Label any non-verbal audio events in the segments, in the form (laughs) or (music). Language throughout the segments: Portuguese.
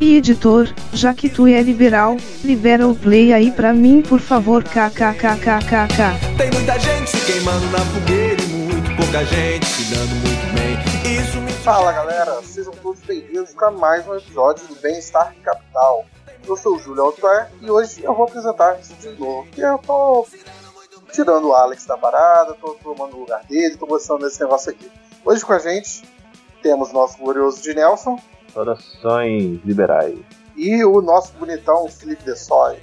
E editor, já que tu é liberal, libera o play aí pra mim por favor kkkkkk. Tem muita gente se queimando na fogueira e muito pouca gente se dando muito bem. Isso me Fala galera, sejam todos bem-vindos para mais um episódio do Bem-Estar Capital. Eu sou o Júlio Altuer e hoje eu vou apresentar esse de novo, que eu tô tirando o Alex da parada, tô tomando o lugar dele, tô gostando desse negócio aqui. Hoje com a gente temos nosso glorioso de Nelson Saudações liberais. e o nosso bonitão Felipe Dessoy.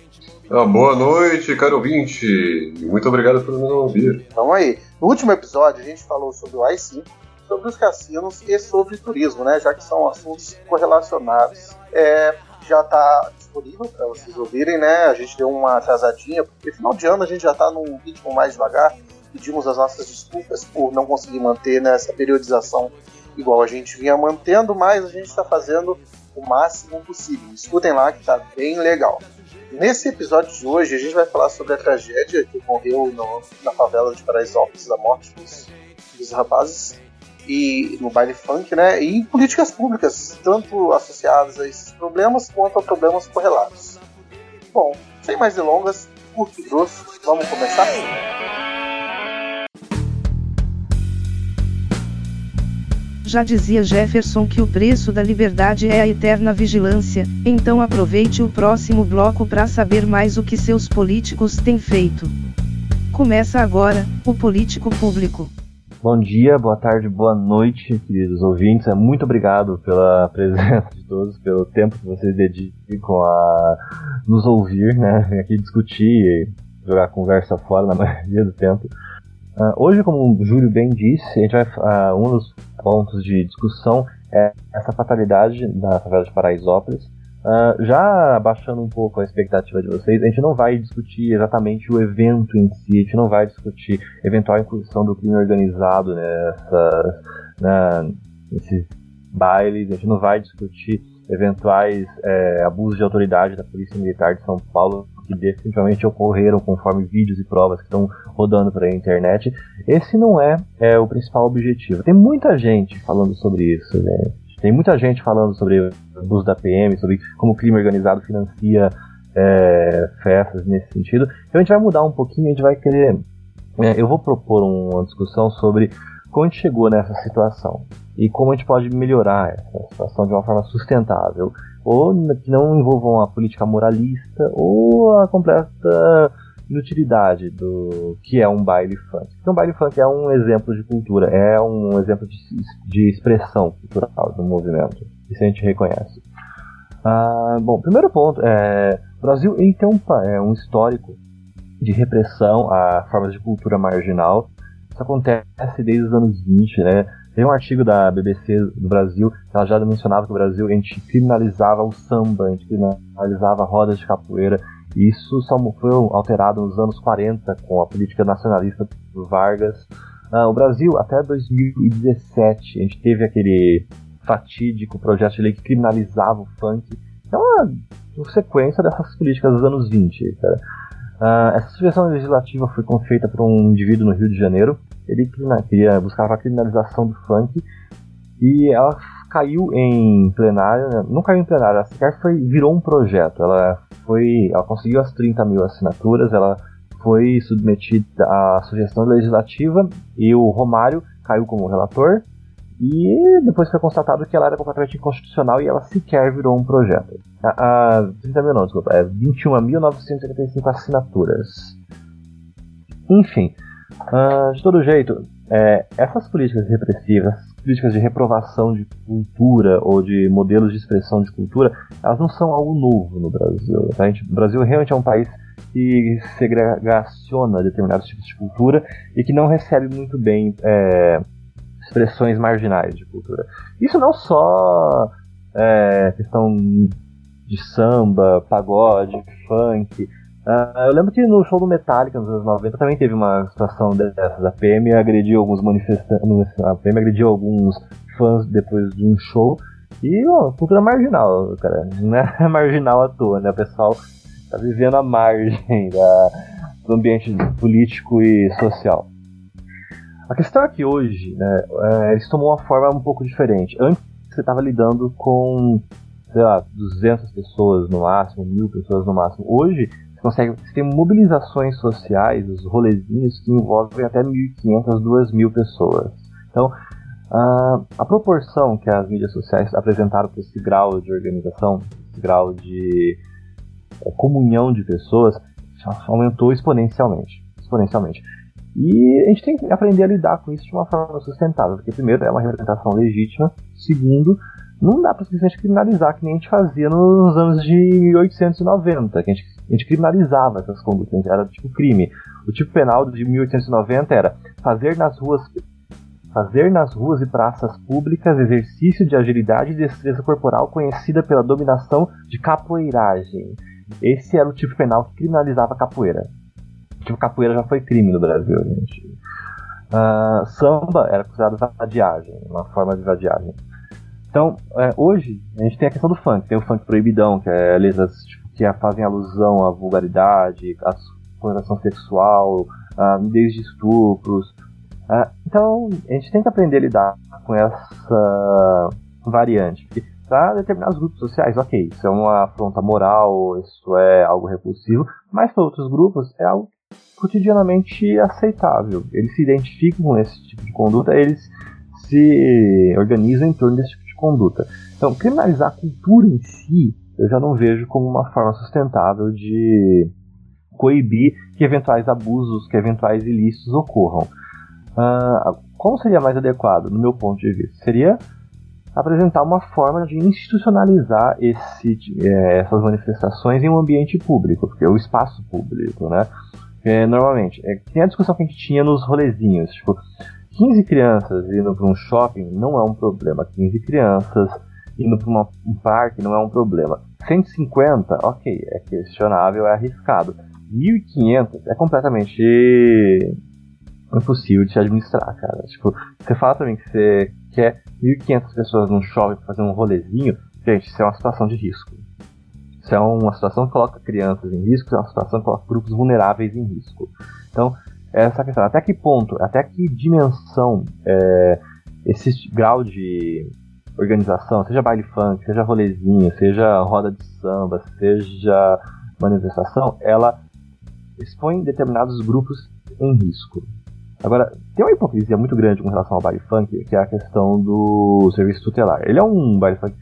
Ah, boa noite, caro ouvinte. Muito obrigado por nos ouvir. Então aí, no último episódio a gente falou sobre o AI-5, sobre os cassinos e sobre turismo, né? Já que são assuntos correlacionados. É, já está disponível para vocês ouvirem, né? A gente deu uma atrasadinha, porque final de ano a gente já está num ritmo mais devagar. Pedimos as nossas desculpas por não conseguir manter né, essa periodização igual a gente vinha mantendo, mas a gente está fazendo o máximo possível. Escutem lá que tá bem legal. Nesse episódio de hoje, a gente vai falar sobre a tragédia que ocorreu no- na favela de Paraisópolis, a morte dos, dos rapazes, e no baile funk, né? E políticas públicas, tanto associadas a esses problemas quanto a problemas correlatos. Bom, sem mais delongas, curto e grosso, vamos começar? Já dizia Jefferson que o preço da liberdade é a eterna vigilância, então aproveite o próximo bloco para saber mais o que seus políticos têm feito. Começa agora, o Político Público. Bom dia, boa tarde, boa noite, queridos ouvintes. É, Muito obrigado pela (laughs) presença de todos, pelo tempo que vocês dedicam a nos ouvir, né? Aqui discutir e jogar conversa fora na (laughs) maioria do tempo. Ah, hoje, como o Júlio bem disse, a gente vai, ah, um dos pontos de discussão é essa fatalidade da favela de Paraisópolis. Ah, já abaixando um pouco a expectativa de vocês, a gente não vai discutir exatamente o evento em si, a gente não vai discutir eventual incursão do crime organizado nessa, na, nesses bailes, a gente não vai discutir eventuais é, abusos de autoridade da Polícia Militar de São Paulo, que definitivamente ocorreram conforme vídeos e provas que estão rodando pela internet. Esse não é, é o principal objetivo. Tem muita gente falando sobre isso, né? Tem muita gente falando sobre o da PM, sobre como o crime organizado financia é, festas nesse sentido. Então a gente vai mudar um pouquinho, a gente vai querer. é, eu vou propor uma discussão sobre como a gente chegou nessa situação e como a gente pode melhorar essa situação de uma forma sustentável, ou que não envolva uma política moralista ou a completa inutilidade do que é um baile funk. Porque um baile funk é um exemplo de cultura, é um exemplo de, de expressão cultural do movimento. Isso a gente reconhece. Ah, bom, primeiro ponto, é, o Brasil ele tem um, é, um histórico de repressão a formas de cultura marginal. Isso acontece desde os anos 20, né? Tem um artigo da BBC do Brasil que ela já mencionava que o Brasil a gente criminalizava o samba, a gente criminalizava rodas de capoeira. E isso só foi alterado nos anos 40 com a política nacionalista do Vargas. Ah, o Brasil, até 2017, a gente teve aquele fatídico projeto de lei que criminalizava o funk. É uma sequência dessas políticas dos anos 20, cara. Ah, essa sugestão legislativa foi feita por um indivíduo no Rio de Janeiro. Ele crima- queria, buscava a criminalização do funk e ela caiu em plenário, né? não caiu em plenário, ela sequer foi, virou um projeto. Ela foi, ela conseguiu as 30 mil assinaturas, ela foi submetida à sugestão legislativa e o Romário caiu como relator. E depois foi constatado que ela era completamente inconstitucional e ela sequer virou um projeto. A, a 30 mil não, desculpa, é 21.985 assinaturas. Enfim, ah, de todo jeito, é, essas políticas repressivas, políticas de reprovação de cultura ou de modelos de expressão de cultura, elas não são algo novo no Brasil. tá? Gente- o Brasil realmente é um país que segregaciona determinados tipos de cultura e que não recebe muito bem é, expressões marginais de cultura. Isso não só é questão de samba, pagode, funk. Uh, eu lembro que no show do Metallica nos anos 90 também teve uma situação dessas. A PM agrediu alguns manifestantes, a PM agrediu alguns fãs depois de um show. E, ó, cultura marginal, cara. Não é (laughs) marginal à toa, né? O pessoal tá vivendo à margem (laughs) da, do ambiente político e social. A questão é que hoje, né, é, eles tomou uma forma um pouco diferente. Antes você estava lidando com, sei lá, 200 pessoas no máximo, mil pessoas no máximo. Hoje consegue, tem mobilizações sociais, os rolezinhos que envolvem até 1.500, 2.000 pessoas. Então, a, a proporção que as mídias sociais apresentaram para esse grau de organização, esse grau de é, comunhão de pessoas, aumentou exponencialmente. Exponencialmente. E a gente tem que aprender a lidar com isso de uma forma sustentável, porque primeiro é uma representação legítima, segundo, não dá para simplesmente criminalizar que nem a gente fazia nos anos de 1890, que a gente, a gente criminalizava essas condutas, era tipo crime. O tipo penal de 1890 era fazer nas ruas fazer nas ruas e praças públicas exercício de agilidade e destreza corporal conhecida pela dominação de capoeiragem. Esse era o tipo penal que criminalizava a capoeira. Tipo, capoeira já foi crime no Brasil, gente. Uh, samba era considerado vadiagem, uma forma de vadiagem. Então, é, hoje, a gente tem a questão do funk. Tem o funk proibidão, que é letras tipo, que fazem alusão à vulgaridade, à exploração sexual, uh, desde estupros. Uh, então, a gente tem que aprender a lidar com essa variante. Porque para determinados grupos sociais, ok, isso é uma afronta moral, isso é algo repulsivo, mas para outros grupos é algo cotidianamente aceitável. Eles se identificam com esse tipo de conduta, eles se organizam em torno desse tipo conduta. Então, criminalizar a cultura em si, eu já não vejo como uma forma sustentável de coibir que eventuais abusos, que eventuais ilícitos ocorram. Uh, como seria mais adequado, no meu ponto de vista? Seria apresentar uma forma de institucionalizar esse, é, essas manifestações em um ambiente público, porque é o espaço público, né? É, normalmente, é, tem a discussão que a gente tinha nos rolezinhos, tipo, 15 crianças indo para um shopping não é um problema, 15 crianças indo para um parque não é um problema. 150, ok, é questionável, é arriscado. 1.500 é completamente impossível de se administrar, cara. Tipo, você fala pra mim que você quer 1.500 pessoas num shopping pra fazer um rolezinho, gente, isso é uma situação de risco. Isso é uma situação que coloca crianças em risco, isso é uma situação que coloca grupos vulneráveis em risco. Então, essa questão, até que ponto, até que dimensão é, esse grau de organização, seja baile funk, seja rolezinho, seja roda de samba, seja manifestação, ela expõe determinados grupos em risco. Agora, tem uma hipocrisia muito grande com relação ao baile funk, que é a questão do serviço tutelar. Ele é um baile funk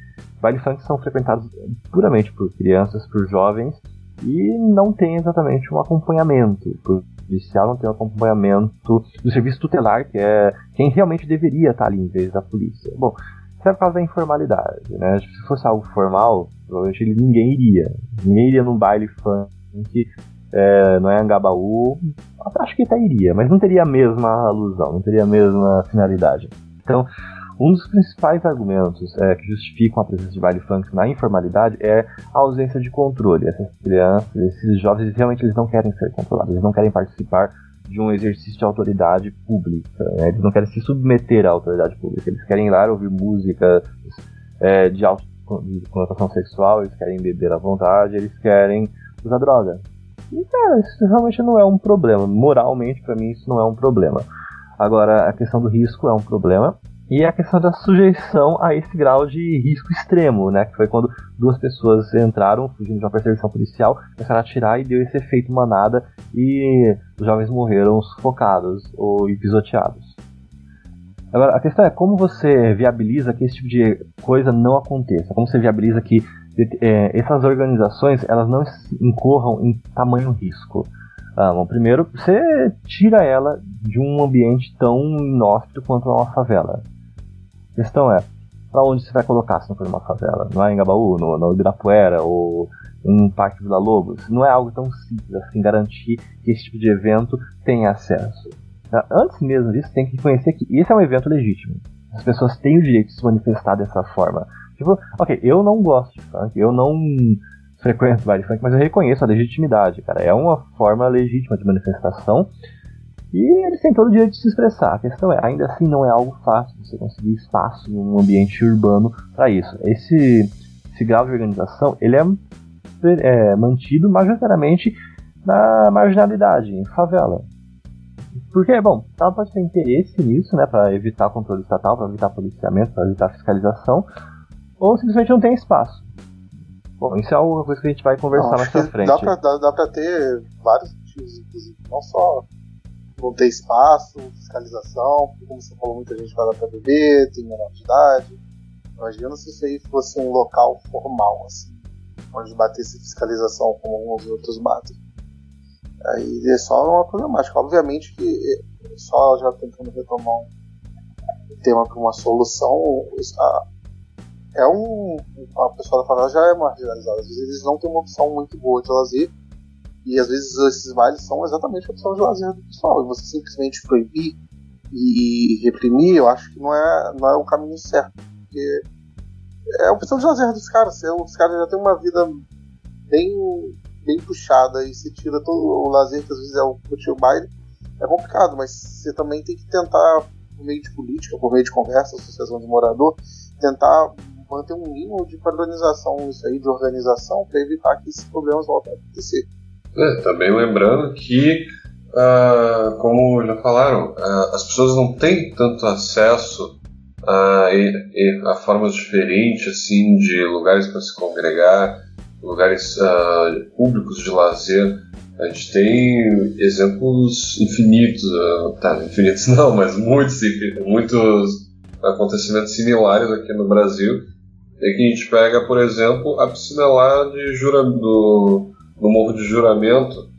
Baile funk são frequentados puramente por crianças, por jovens, e não tem exatamente um acompanhamento policial, não tem um acompanhamento do serviço tutelar, que é quem realmente deveria estar ali em vez da polícia. Bom, isso é por causa da informalidade, né? Se fosse algo formal, provavelmente ninguém iria. Ninguém iria num baile funk é, no Angabaú, acho que até iria, mas não teria a mesma alusão, não teria a mesma finalidade. Então, um dos principais argumentos é, que justificam a presença de baile funk na informalidade é a ausência de controle. Essas crianças, esses jovens, realmente eles não querem ser controlados, eles não querem participar de um exercício de autoridade pública. Né? Eles não querem se submeter à autoridade pública. Eles querem ir lá ouvir música é, de alta conotação sexual, eles querem beber à vontade, eles querem usar droga. E, cara, isso realmente não é um problema. Moralmente, para mim, isso não é um problema. Agora, a questão do risco é um problema. E a questão da sujeição a esse grau de risco extremo, né? Que foi quando duas pessoas entraram, fugindo de uma perseguição policial, começaram a atirar e deu esse efeito manada e os jovens morreram sufocados ou pisoteados. Agora, a questão é como você viabiliza que esse tipo de coisa não aconteça? Como você viabiliza que é, essas organizações elas não incorram em tamanho risco? Ah, bom, primeiro, você tira ela de um ambiente tão inóspito quanto uma favela. A questão é, para onde você vai colocar se não for uma favela? Não é em Gabaú, no, no Ibirapuera ou em Parque Vila Lobos? Não é algo tão simples assim garantir que esse tipo de evento tenha acesso. Tá? Antes mesmo disso, tem que reconhecer que esse é um evento legítimo. As pessoas têm o direito de se manifestar dessa forma. Tipo, ok, eu não gosto de funk, eu não frequento baile funk, mas eu reconheço a legitimidade, cara. É uma forma legítima de manifestação e eles têm todo o direito de se expressar. A questão é, ainda assim não é algo fácil você conseguir espaço em um ambiente urbano para isso. Esse, esse grau de organização, ele é, é mantido majoritariamente na marginalidade, em favela. Porque, bom, ela pode ter interesse nisso, né, para evitar controle estatal, para evitar policiamento, para evitar fiscalização, ou simplesmente não tem espaço. Bom, isso é uma coisa que a gente vai conversar não, mais pra frente. Dá pra, dá, dá pra ter vários motivos, inclusive, não só não ter espaço, fiscalização, como você falou, muita gente vai lá pra beber, tem menor de idade. Imagina se isso aí fosse um local formal, assim, onde batesse fiscalização como alguns outros batem. Aí é só uma problemática. Obviamente que só já tentando retomar um tema para uma solução, é um. A pessoa da favela já é marginalizada. Às vezes eles não têm uma opção muito boa de lazer. E às vezes esses bailes são exatamente opção de lazer do pessoal. E você simplesmente proibir e reprimir, eu acho que não é, não é o caminho certo. Porque é a opção de lazer dos caras. Os caras já têm uma vida bem bem puxada e se tira todo o lazer que às vezes é o curtir o baile, é complicado, mas você também tem que tentar, por meio de política, por meio de conversa, associação de morador, tentar manter um mínimo de padronização isso aí, de organização, para evitar que esses problemas voltem a acontecer. É, também lembrando que, uh, como já falaram, uh, as pessoas não têm tanto acesso a, a formas diferentes assim de lugares para se congregar, lugares públicos de lazer. A gente tem exemplos infinitos, tá, infinitos (laughs) não, mas muitos, muitos acontecimentos similares aqui no Brasil. É que a gente pega, por exemplo, a piscina lá de jura, do, do Morro de Juramento,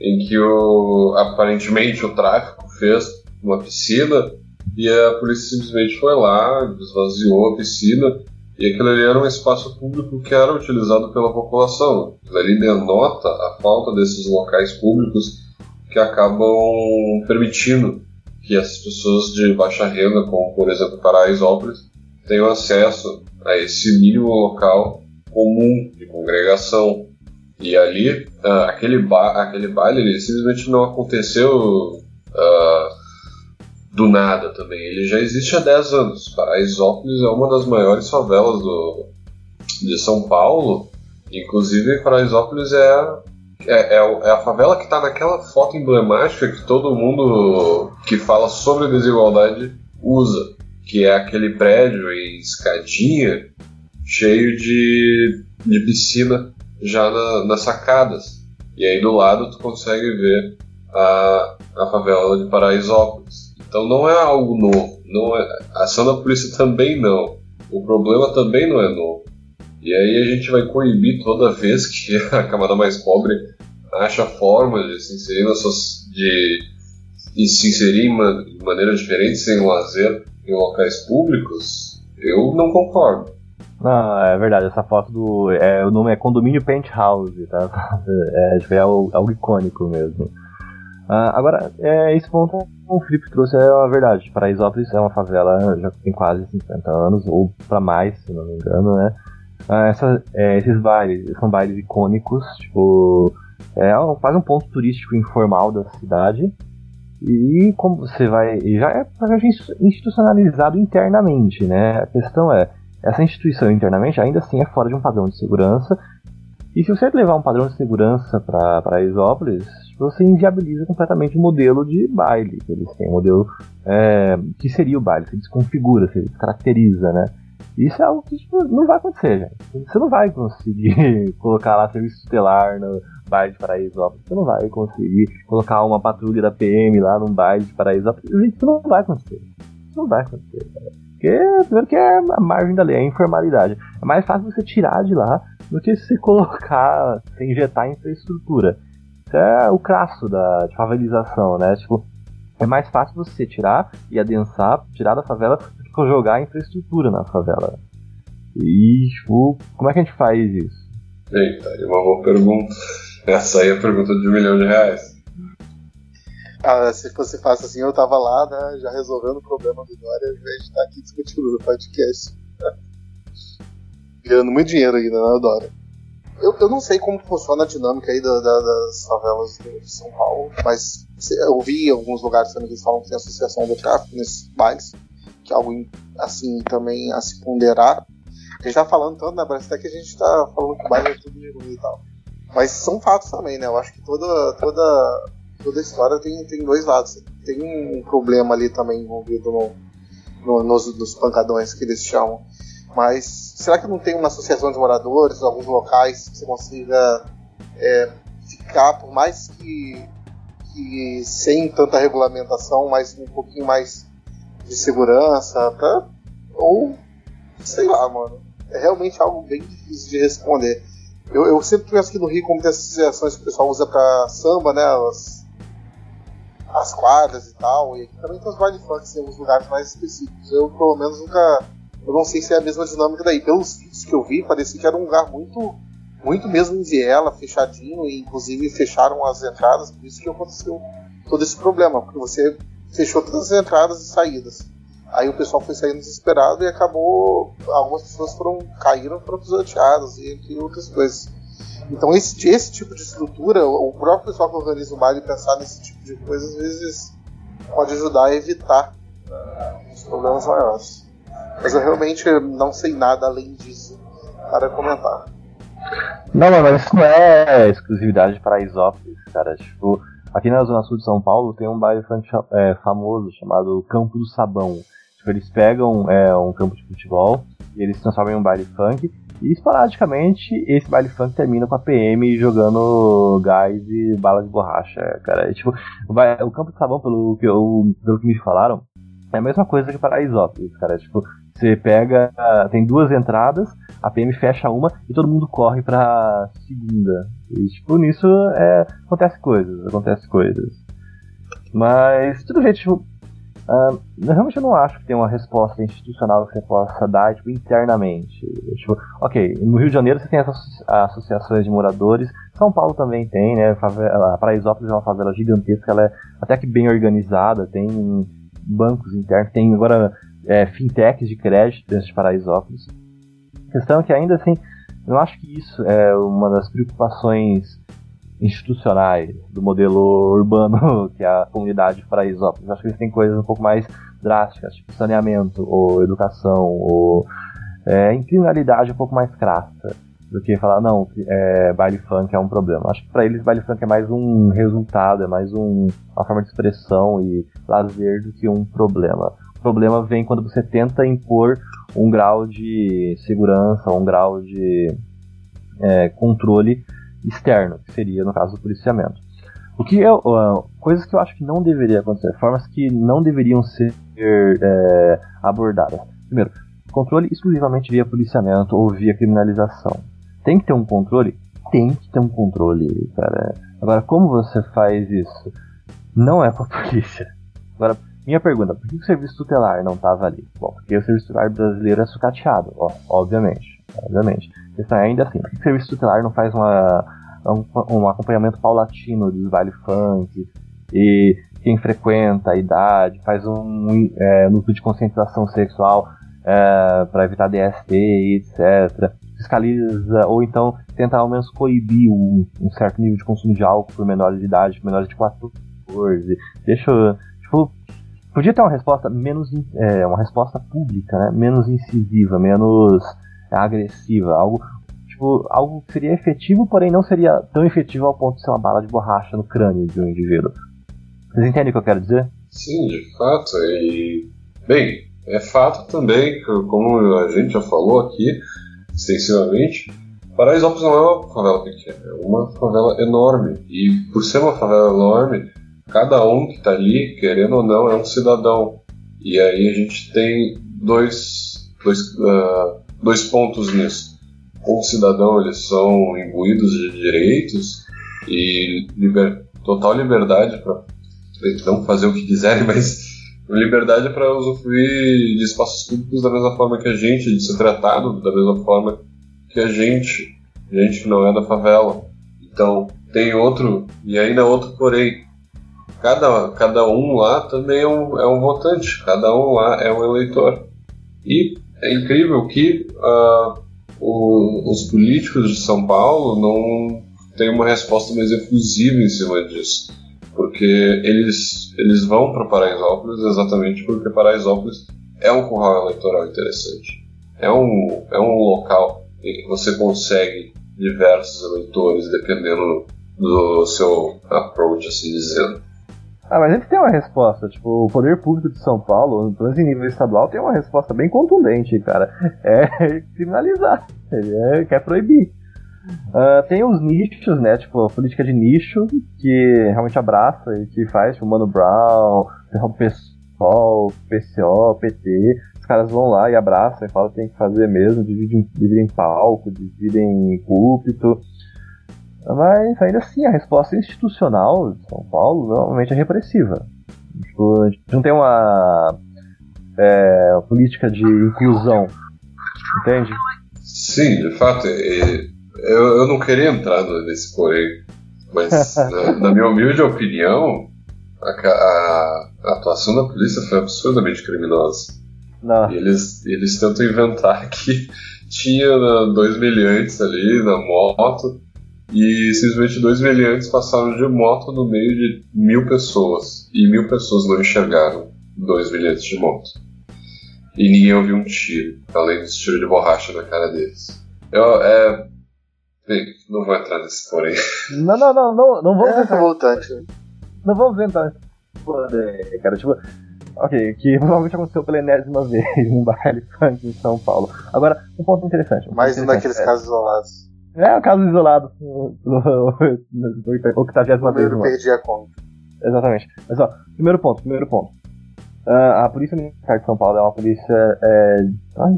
em que o, aparentemente o tráfico fez uma piscina e a polícia simplesmente foi lá, esvaziou a piscina e aquilo ali era um espaço público que era utilizado pela população. Aquilo ali denota a falta desses locais públicos que acabam permitindo que essas pessoas de baixa renda, como por exemplo Paraisópolis, tenham acesso a esse mínimo local comum de congregação. E ali, uh, aquele, ba aquele baile ele simplesmente não aconteceu uh, do nada também. Ele já existe há 10 anos. Paraisópolis é uma das maiores favelas do, de São Paulo. Inclusive, Paraisópolis é, é, é, é a favela que está naquela foto emblemática que todo mundo que fala sobre desigualdade usa. Que é aquele prédio em escadinha cheio de, de piscina já na, nas sacadas. E aí do lado tu consegue ver a, a favela de Paraisópolis. Então não é algo novo. Não é, a ação da polícia também não. O problema também não é novo. E aí a gente vai coibir toda vez que (laughs) a camada mais pobre acha formas de se inserir de, de se inserir de maneiras diferentes sem lazer em locais públicos. Eu não concordo. Não, é verdade, essa foto do. É, o nome é Condomínio Penthouse, tá? (laughs) É, é algo, algo icônico mesmo. Uh, agora, é, esse ponto o Felipe trouxe é a verdade. Paraisópolis é uma favela já tem quase 50 anos, ou para mais, se não me engano, né? Uh, essa, é, esses bailes são bailes icônicos, tipo, é quase um ponto turístico informal da cidade. E como você vai. Já é institucionalizado internamente, né? A questão é, essa instituição internamente ainda assim é fora de um padrão de segurança. E se você levar um padrão de segurança para Paraisópolis, você inviabiliza completamente o modelo de baile que eles têm, o modelo é, que seria o baile, se desconfigura, se descaracteriza, né? Isso é algo que tipo, não vai acontecer, gente. Você não vai conseguir (laughs) colocar lá serviço tutelar no baile de Paraisópolis. Você não vai conseguir colocar uma patrulha da PM lá num baile de Paraisópolis. Isso não vai acontecer. Isso não vai acontecer, cara. Porque, primeiro que é a margem da lei, é a informalidade. É mais fácil você tirar de lá do que se (laughs) colocar, se injetar infraestrutura. Isso é o crasso da de favelização, né? Tipo, é mais fácil você tirar e adensar, tirar da favela, do que jogar infraestrutura na favela. E, tipo, como é que a gente faz isso? Eita, é uma boa pergunta. Essa aí é a pergunta de um milhão de reais. Ah, se fosse fácil assim, eu tava lá, né, já resolvendo o problema do Dória, ao invés de estar aqui discutindo no podcast. (laughs) ganhando muito dinheiro aí, né? Eu adoro. Eu, eu não sei como funciona a dinâmica aí da, da, das favelas de São Paulo, mas eu vi em alguns lugares também que eles falam que tem associação do tráfico nesses bailes, que é algo assim também a se ponderar. A gente tá falando tanto, né? Parece até que a gente tá falando que o baile é tudo de ruim e tal. Mas são fatos também, né? Eu acho que toda, toda, toda história tem, tem dois lados. Tem um problema ali também envolvido no, no, nos, nos pancadões que eles chamam. Mas será que não tem uma associação de moradores, alguns locais que você consiga é, ficar, por mais que, que, sem tanta regulamentação, mas um pouquinho mais de segurança? Ou, sei lá, mano. É realmente algo bem difícil de responder. Eu, eu sempre penso que no Rio, como tem essas associações que o pessoal usa pra samba, né? As, as quadras e tal, e aqui também tem os baile em alguns lugares mais específicos. Eu, pelo menos, nunca eu não sei se é a mesma dinâmica daí. Pelos vídeos que eu vi, parecia que era um lugar muito, muito mesmo em viela, fechadinho, e inclusive fecharam as entradas, por isso que aconteceu todo esse problema, porque você fechou todas as entradas e saídas. Aí o pessoal foi saindo desesperado e acabou. Algumas pessoas foram caíram, foram pisoteadas e entre outras coisas. Então esse, esse tipo de estrutura, o próprio pessoal que organiza o baile pensar nesse tipo de coisa, às vezes pode ajudar a evitar os problemas maiores. Mas eu realmente não sei nada além disso para comentar. Não, mas isso não é exclusividade de Paraisópolis, cara. Tipo, aqui na Zona Sul de São Paulo tem um bairro é, famoso chamado Campo do Sabão. Tipo, eles pegam é, um campo de futebol e eles transformam em um baile funk. E esporadicamente esse baile funk termina com a PM jogando gás e bala de borracha, cara. tipo, o, o campo do sabão, pelo que, eu, pelo que me falaram, é a mesma coisa que Paraisópolis, cara. Tipo, você pega. Tem duas entradas, a PM fecha uma e todo mundo corre pra segunda. E, tipo, nisso é, acontece coisas, acontece coisas. Mas, tudo bem, tipo. Uh, realmente eu não acho que tem uma resposta institucional que você possa dar tipo, internamente. Tipo, ok, no Rio de Janeiro você tem essas associações de moradores, São Paulo também tem, né? A Paraisópolis é uma favela gigantesca, ela é até que bem organizada, tem bancos internos, tem agora é, fintechs de crédito dentro de Paraisópolis. A questão é que ainda assim, eu acho que isso é uma das preocupações institucionais do modelo urbano (laughs) que a comunidade de Paraisópolis. Acho que eles têm coisas um pouco mais drásticas, tipo saneamento, ou educação, ou é, criminalidade um pouco mais crassa do que falar, não, é, baile funk é um problema. Acho que para eles baile funk é mais um resultado, é mais um, uma forma de expressão e lazer do que um problema. O problema vem quando você tenta impor um grau de segurança, um grau de é, controle externo, que seria no caso do policiamento. O que é uh, coisas que eu acho que não deveria acontecer, formas que não deveriam ser é, abordadas. Primeiro, controle exclusivamente via policiamento ou via criminalização. Tem que ter um controle? Tem que ter um controle, cara. Agora, como você faz isso? Não é com a (laughs) polícia. Agora, minha pergunta, por que o serviço tutelar não estava ali? Bom, porque o serviço tutelar brasileiro é sucateado, ó, obviamente. Obviamente. É ainda assim, por que o serviço tutelar não faz uma, um, um acompanhamento paulatino dos baile funk e quem frequenta a idade, faz um é, de conscientização sexual é, para evitar DST, etc. Fiscaliza, ou então tenta ao menos coibir um, um certo nível de consumo de álcool por menores de idade, menores de 14. Deixa, tipo, Podia ter uma resposta menos. É, uma resposta pública, né? Menos incisiva, menos agressiva. Algo. Tipo, algo que seria efetivo, porém não seria tão efetivo ao ponto de ser uma bala de borracha no crânio de um indivíduo. Vocês entendem o que eu quero dizer? Sim, de fato. E. Bem, é fato também, como a gente já falou aqui extensivamente, Paraisópolis não é uma favela pequena, é uma favela enorme. E por ser uma favela enorme, cada um que está ali, querendo ou não, é um cidadão. E aí a gente tem dois, dois, uh, dois pontos nisso. Como cidadão, eles são imbuídos de direitos e liber, total liberdade para não fazer o que quiserem, (laughs) mas liberdade para usufruir de espaços públicos da mesma forma que a gente, de ser tratado da mesma forma que a gente, gente que não é da favela. Então, tem outro, e ainda outro porém, cada, cada um lá também é um, é um votante, cada um lá é um eleitor. E é incrível que uh, o, os políticos de São Paulo não têm uma resposta mais efusiva em cima disso. Porque eles, eles vão para Paraisópolis exatamente porque Paraisópolis é um curral eleitoral interessante. É um, é um local em que você consegue diversos eleitores dependendo do seu approach, assim dizendo. Ah, mas eles têm uma resposta. Tipo, o poder público de São Paulo, pelo menos em nível estadual, tem uma resposta bem contundente, cara. É (laughs) criminalizar. Ele é, quer proibir. Uh, tem os nichos, né? Tipo, a política de nicho, que realmente abraça e que faz, tipo, Mano Brown, o PSOL, PCO, PT. Os caras vão lá e abraçam e falam que tem que fazer mesmo, dividem, dividem palco, dividem púlpito. Mas ainda assim, a resposta institucional de São Paulo normalmente é repressiva. Tipo, a gente não tem uma é, política de inclusão, entende? Sim, de fato. eu, eu não queria entrar nesse porém, mas (laughs) na, na, minha humilde opinião, a, a, a, atuação da polícia foi absurdamente criminosa. Não. E eles, eles tentam inventar (laughs) que tinha né, dois meliantes ali na moto e simplesmente dois meliantes passaram de moto no meio de mil pessoas. E mil pessoas não enxergaram dois meliantes de moto. E ninguém ouviu um tiro, além dos tiros de borracha na cara deles. Eu, é. Não vou entrar nesse porém. (laughs) Não, não, não, não, não vamos é, entrar. Voltante. Não vamos entrar nesse cara. Tipo, ok, que provavelmente aconteceu pela enésima (laughs) vez num baile funk em São Paulo. Agora, um ponto interessante. Um Mais um daqueles é, casos isolados. É um caso isolado. O 80 vez. Eu perdi a conta. Exatamente. Mas ó, primeiro ponto, primeiro ponto. Uh, a Polícia Militar de São Paulo é uma polícia é,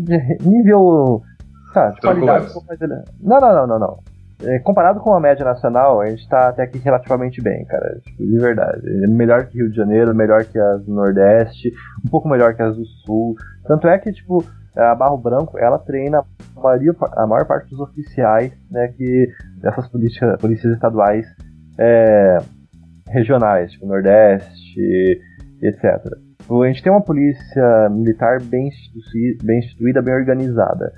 de nível. Tá, de qualidade. Não, não, não, não, não. É, comparado com a média nacional, a gente tá até aqui relativamente bem, cara. Tipo, de verdade. É melhor que Rio de Janeiro, melhor que as do Nordeste, um pouco melhor que as do Sul. Tanto é que, tipo, a Barro Branco, ela treina a, maioria, a maior parte dos oficiais né, que dessas polícia, polícias estaduais é, regionais, tipo Nordeste, etc. A gente tem uma polícia militar bem instituída, bem, instituída, bem organizada.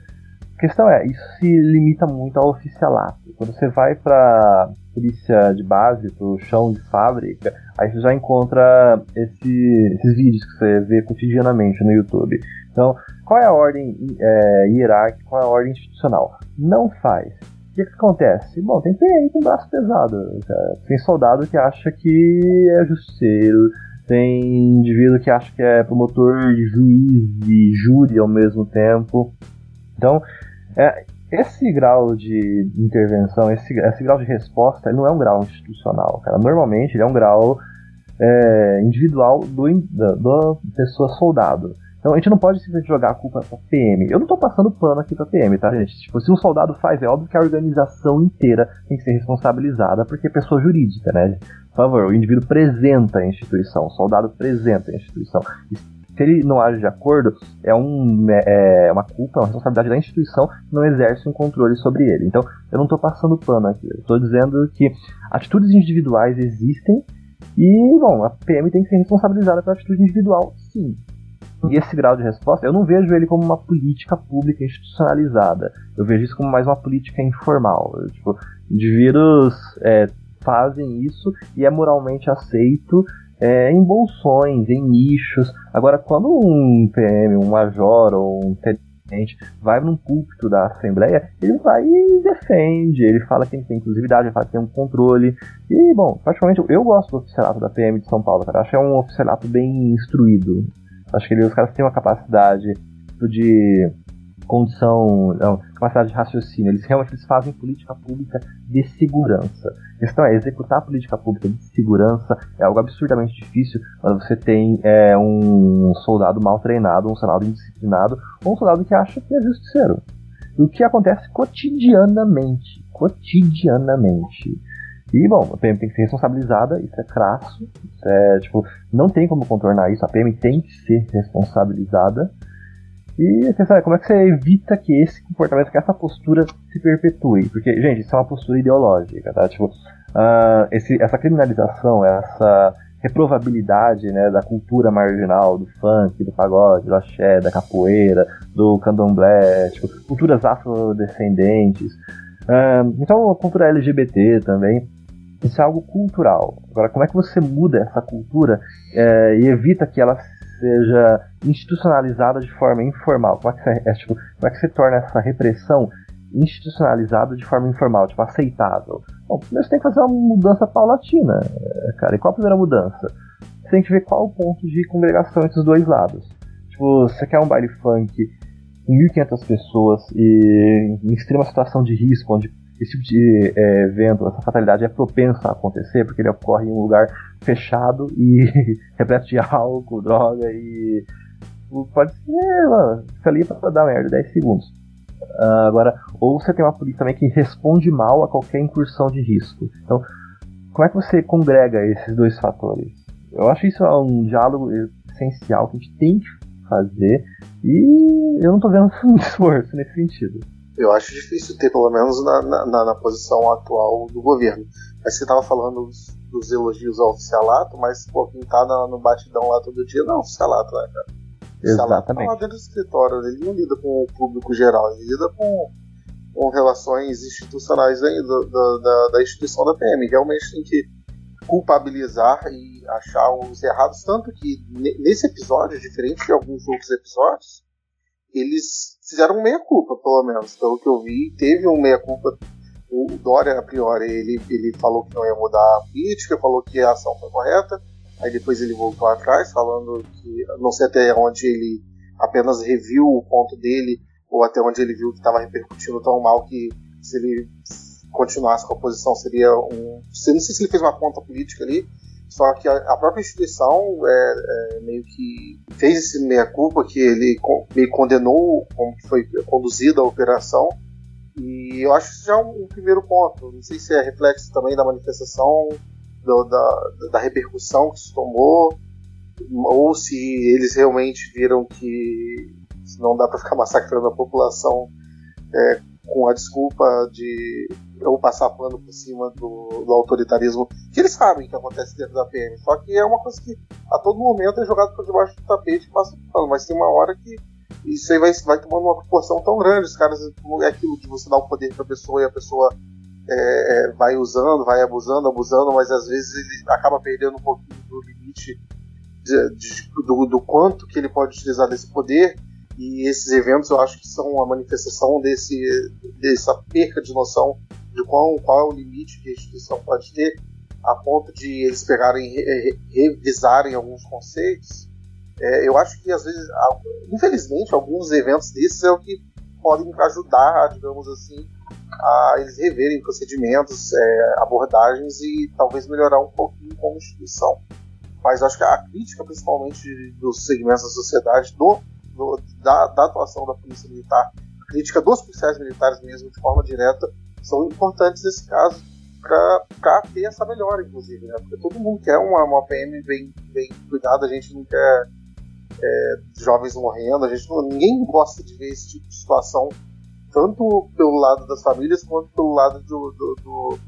A questão é, isso se limita muito ao oficialato. Quando você vai para polícia de base, para o chão de fábrica, aí você já encontra esse, esses vídeos que você vê cotidianamente no YouTube. Então, qual é a ordem é, hierárquica, qual é a ordem institucional? Não faz. O que, que acontece? Bom, tem PM com braço pesado. Tem soldado que acha que é justiceiro, tem indivíduo que acha que é promotor, juiz e júri ao mesmo tempo. Então, é, esse grau de intervenção, esse, esse grau de resposta, não é um grau institucional, cara. Normalmente ele é um grau é, individual do, da, da pessoa soldado. Então a gente não pode simplesmente jogar a culpa pra PM. Eu não tô passando pano aqui pra PM, tá, gente? Tipo, se um soldado faz, é óbvio que a organização inteira tem que ser responsabilizada, porque é pessoa jurídica, né? Por favor, o indivíduo apresenta a instituição, o soldado apresenta a instituição. Se ele não age de acordo, é, um, é, é uma culpa, uma responsabilidade da instituição que não exerce um controle sobre ele. Então, eu não estou passando pano aqui. Eu estou dizendo que atitudes individuais existem e, bom, a PM tem que ser responsabilizada pela atitude individual, sim. E esse grau de resposta, eu não vejo ele como uma política pública institucionalizada. Eu vejo isso como mais uma política informal. Tipo, indivíduos é, fazem isso e é moralmente aceito é, em bolsões, em nichos. Agora, quando um PM, um major ou um tenente vai num púlpito da Assembleia, ele vai e defende, ele fala que tem inclusividade, ele fala que tem um controle. E, bom, praticamente eu gosto do oficialato da PM de São Paulo, cara. Eu acho que é um oficialato bem instruído. Acho que ele, os caras têm uma capacidade de condição, não, capacidade de raciocínio. Eles realmente eles fazem política pública de segurança. A questão é, executar a política pública de segurança é algo absurdamente difícil quando você tem é, um soldado mal treinado, um soldado indisciplinado, ou um soldado que acha que é justiceiro. O que acontece cotidianamente. Cotidianamente. E, bom, a PM tem que ser responsabilizada, isso é crasso, isso é, tipo, não tem como contornar isso, a PM tem que ser responsabilizada. E você sabe, como é que você evita que esse comportamento, que essa postura se perpetue? Porque, gente, isso é uma postura ideológica, tá? Tipo, uh, esse, essa criminalização, essa reprovabilidade né, da cultura marginal, do funk, do pagode, do axé, da capoeira, do candomblé, tipo, culturas afrodescendentes. Uh, então a cultura LGBT também. Isso é algo cultural. Agora, como é que você muda essa cultura é, e evita que ela seja institucionalizada de forma informal? Como é que você, é, tipo, como é que você torna essa repressão institucionalizada de forma informal, tipo, aceitável? Bom, primeiro você tem que fazer uma mudança paulatina, é, cara. E qual a primeira mudança? Você tem que ver qual o ponto de congregação entre os dois lados. Tipo, você quer um baile funk com 1.500 pessoas e em extrema situação de risco, onde esse tipo de é, evento, essa fatalidade é propensa a acontecer, porque ele ocorre em um lugar fechado e (laughs) repleto de álcool, droga e. Pode ser, mano, fica ali pra dar merda 10 segundos. Uh, agora, ou você tem uma polícia também que responde mal a qualquer incursão de risco. Então, como é que você congrega esses dois fatores? Eu acho isso um diálogo essencial que a gente tem que fazer e eu não estou vendo (laughs) muito esforço nesse sentido. Eu acho difícil ter, pelo menos na, na, na posição atual do governo. Mas você estava falando dos, dos, elogios ao oficialato, mas pô, quem tá no, no batidão lá todo dia não é oficialato, né, cara? Exatamente. Tá lá dentro do escritório, ele não lida com o público geral, ele lida com, com relações institucionais aí do, do, da, da instituição da PM. Realmente tem que culpabilizar e achar os errados, tanto que nesse episódio, diferente de alguns outros episódios, eles fizeram meia-culpa, pelo menos. Pelo que eu vi, teve um meia-culpa. O Dória, a priori, ele, ele falou que não ia mudar a política, falou que a ação foi correta, aí depois ele voltou atrás, falando que não sei até onde ele apenas reviu o ponto dele, ou até onde ele viu que estava repercutindo tão mal que se ele continuasse com a posição seria um. Não sei se ele fez uma conta política ali, só que a, própria instituição é, é, meio que fez esse meia-culpa que ele meio condenou como foi conduzida a operação. E eu acho que isso já é um, um primeiro ponto. Não sei se é reflexo também da manifestação, do, da, da repercussão que isso tomou, ou se eles realmente viram que não dá para ficar massacrando a população é, com a desculpa de ou passar pano por cima do, do, autoritarismo, que eles sabem que acontece dentro da PM. Só que é uma coisa que a todo momento é jogado por debaixo do tapete e passa pano. Mas tem uma hora que isso aí vai, vai tomando uma proporção tão grande. Os caras, é aquilo de você dar o poder para a pessoa e a pessoa é, é, vai usando, vai abusando, abusando, mas às vezes ele acaba perdendo um pouquinho do limite de, de, do, do quanto que ele pode utilizar desse poder e esses eventos eu acho que são uma manifestação desse, dessa perca de noção de qual, qual é o limite que a instituição pode ter, a ponto de eles pegarem revisarem alguns conceitos. É, eu acho que às vezes, infelizmente, alguns eventos desses é o que podem ajudar, digamos assim, a eles reverem procedimentos, é, abordagens e talvez melhorar um pouquinho como instituição. Mas acho que a crítica, principalmente dos segmentos da sociedade, do do, da, da, atuação da Polícia Militar, a crítica dos policiais militares mesmo, de forma direta, são importantes nesse caso para ter essa melhora, inclusive, né? Porque todo mundo quer uma, uma PM bem, bem cuidada, a gente não quer é, jovens morrendo, a gente não, ninguém gosta de ver esse tipo de situação, tanto pelo lado das famílias quanto pelo lado do, do, do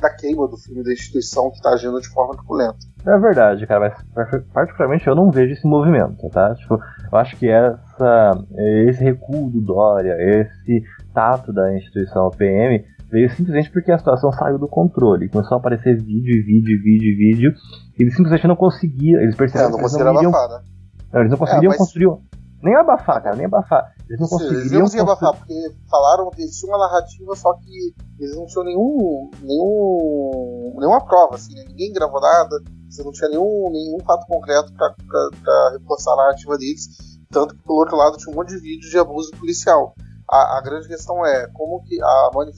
da queima do filme da instituição que está agindo de forma truculenta. É verdade, cara, mas particularmente eu não vejo esse movimento, tá? Tipo, eu acho que essa, esse recuo do Dória, esse tato da instituição PM veio simplesmente porque a situação saiu do controle. Começou a aparecer vídeo, vídeo, vídeo, vídeo. E eles simplesmente não conseguiam. Eles perceberam é, não que eles não iriam, abafar, né? não, eles não conseguiriam é, mas... construir. Nem abafar, cara, nem abafar. Eles não conseguiriam. Eles não conseguiam abafar, porque falaram que existia uma narrativa, só que eles não tinham nenhum. nenhum nenhuma prova, assim, né? ninguém gravou nada, você não tinha nenhum, nenhum fato concreto para reforçar a narrativa deles. Tanto que, pelo outro lado, tinha um monte de vídeos de abuso policial. A, a grande questão é como que a, manif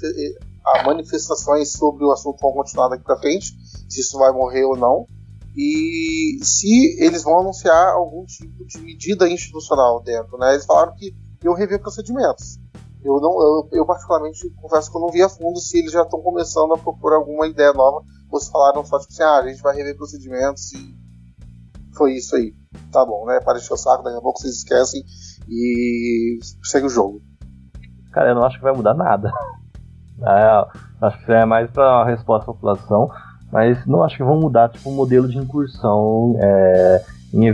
a manifestações sobre o assunto vão continuar daqui para frente, se isso vai morrer ou não e se eles vão anunciar algum tipo de medida institucional dentro, né? Eles falaram que iam rever procedimentos. Eu não, eu, eu, particularmente confesso que eu não vi a fundo se eles já estão começando a procurar alguma ideia nova. Se falaram só tipo assim, ah, a gente vai rever procedimentos e foi isso aí. Tá bom, né? Para o saco, daqui a pouco vocês esquecem e segue o jogo. Cara, eu não acho que vai mudar nada. (laughs) É, acho que é mais para resposta da população mas não acho que vão mudar tipo, o modelo de incursão é, em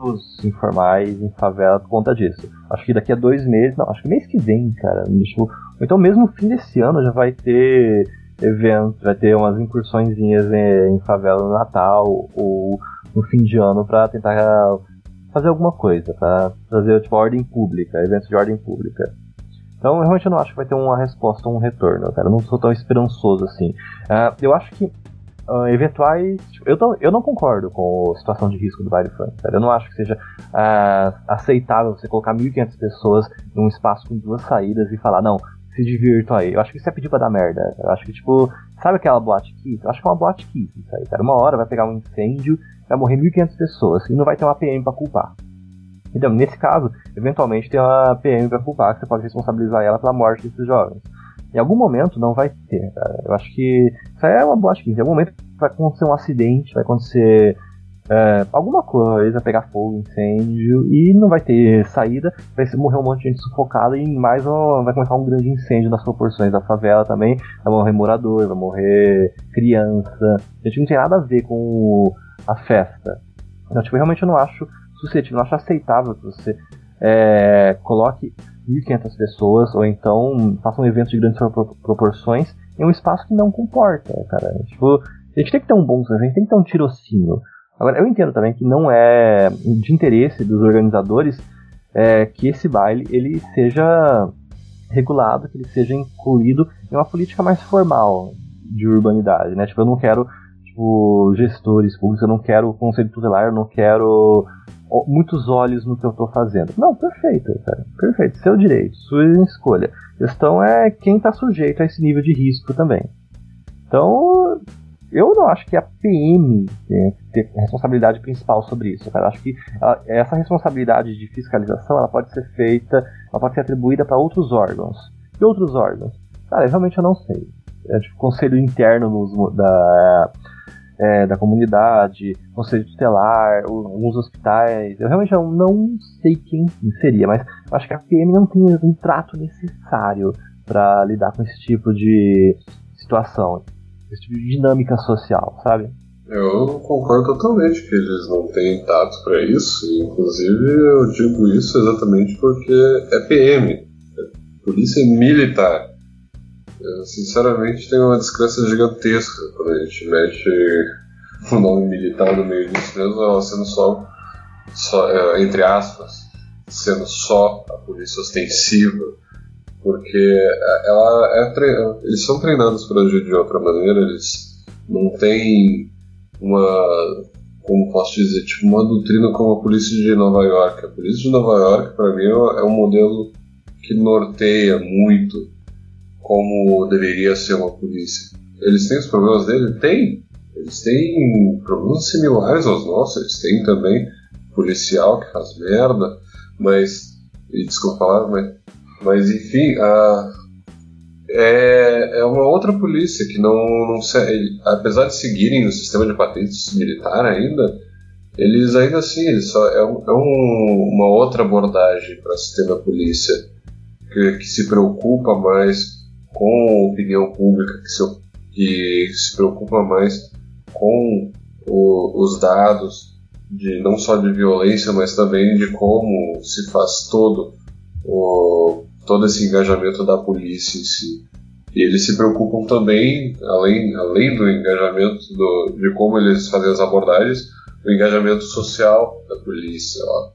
eventos informais, em favela, por conta disso. Acho que daqui a dois meses, não, acho que mês que vem, cara, tipo, então mesmo no fim desse ano já vai ter eventos, vai ter umas incursõezinhas em, em favela no Natal ou no fim de ano para tentar fazer alguma coisa, para trazer tipo ordem pública, eventos de ordem pública. Então, eu realmente não acho que vai ter uma resposta um retorno, cara. Eu não sou tão esperançoso assim. Uh, eu acho que uh, eventuais. Tipo, eu, tô, eu não concordo com a situação de risco do baile funk. Eu não acho que seja uh, aceitável você colocar 1.500 pessoas num espaço com duas saídas e falar, não, se divirtam aí. Eu acho que isso é pedir pra dar merda. Eu acho que, tipo, sabe aquela boate kiss? Eu acho que é uma boate kiss isso aí, cara. Uma hora vai pegar um incêndio, vai morrer 1.500 pessoas e não vai ter uma PM pra culpar. Então, nesse caso, eventualmente tem uma PM para culpar, que você pode responsabilizar ela pela morte desses jovens. Em algum momento não vai ter, cara. Eu acho que isso aí é uma boa que em algum momento vai acontecer um acidente, vai acontecer é, alguma coisa, pegar fogo, incêndio, e não vai ter saída, vai morrer um monte de gente sufocada e mais vai começar um grande incêndio nas proporções da favela também, vai morrer morador, vai morrer criança. A gente não tem nada a ver com a festa. Então, tipo, realmente eu não acho suscetível, não acho aceitável que você é, coloque 1.500 pessoas ou então faça um evento de grandes proporções em um espaço que não comporta, cara. Tipo, a gente tem que ter um bom senso, a gente tem que ter um tirocínio. Agora, eu entendo também que não é de interesse dos organizadores é, que esse baile ele seja regulado, que ele seja incluído em uma política mais formal de urbanidade, né? Tipo, eu não quero tipo, gestores públicos, eu não quero conselho tutelar, eu não quero muitos olhos no que eu estou fazendo. Não, perfeito, cara. Perfeito. Seu direito, sua escolha. A questão é quem está sujeito a esse nível de risco também. Então, eu não acho que a PM tem ter responsabilidade principal sobre isso, cara. Eu acho que ela, essa responsabilidade de fiscalização ela pode ser feita, ela pode ser atribuída para outros órgãos. Que outros órgãos? Cara, realmente eu não sei. É, tipo, conselho interno nos, da é, da comunidade, conselho tutelar, alguns hospitais. Eu realmente não sei quem seria, mas acho que a PM não tem um trato necessário para lidar com esse tipo de situação, esse tipo de dinâmica social, sabe? Eu concordo totalmente que eles não têm tato para isso, inclusive eu digo isso exatamente porque é PM, Polícia Militar. Eu, sinceramente, tenho uma descrença gigantesca quando a gente mete o nome militar no meio disso mesmo, sendo só, só é, entre aspas, sendo só a polícia ostensiva, porque ela é eles são treinados para agir de outra maneira, eles não têm uma como posso dizer, tipo uma doutrina como a polícia de Nova York. A polícia de Nova York, para mim, é um modelo que norteia muito como deveria ser uma polícia. Eles têm os problemas dele? Tem. Eles têm problemas similares aos nossos. Eles têm também policial que faz merda, mas. E, desculpa falar, mas. Mas enfim, a, é, é uma outra polícia que não, não apesar de seguirem o sistema de patentes militar ainda, eles ainda assim, eles só, é, é um, uma outra abordagem para o sistema polícia que, que se preocupa mais com a opinião pública que se, que se preocupa mais com o, os dados de não só de violência, mas também de como se faz todo o, todo esse engajamento da polícia em si. E eles se preocupam também, além, além do engajamento do, de como eles fazem as abordagens, o engajamento social da polícia. Ó.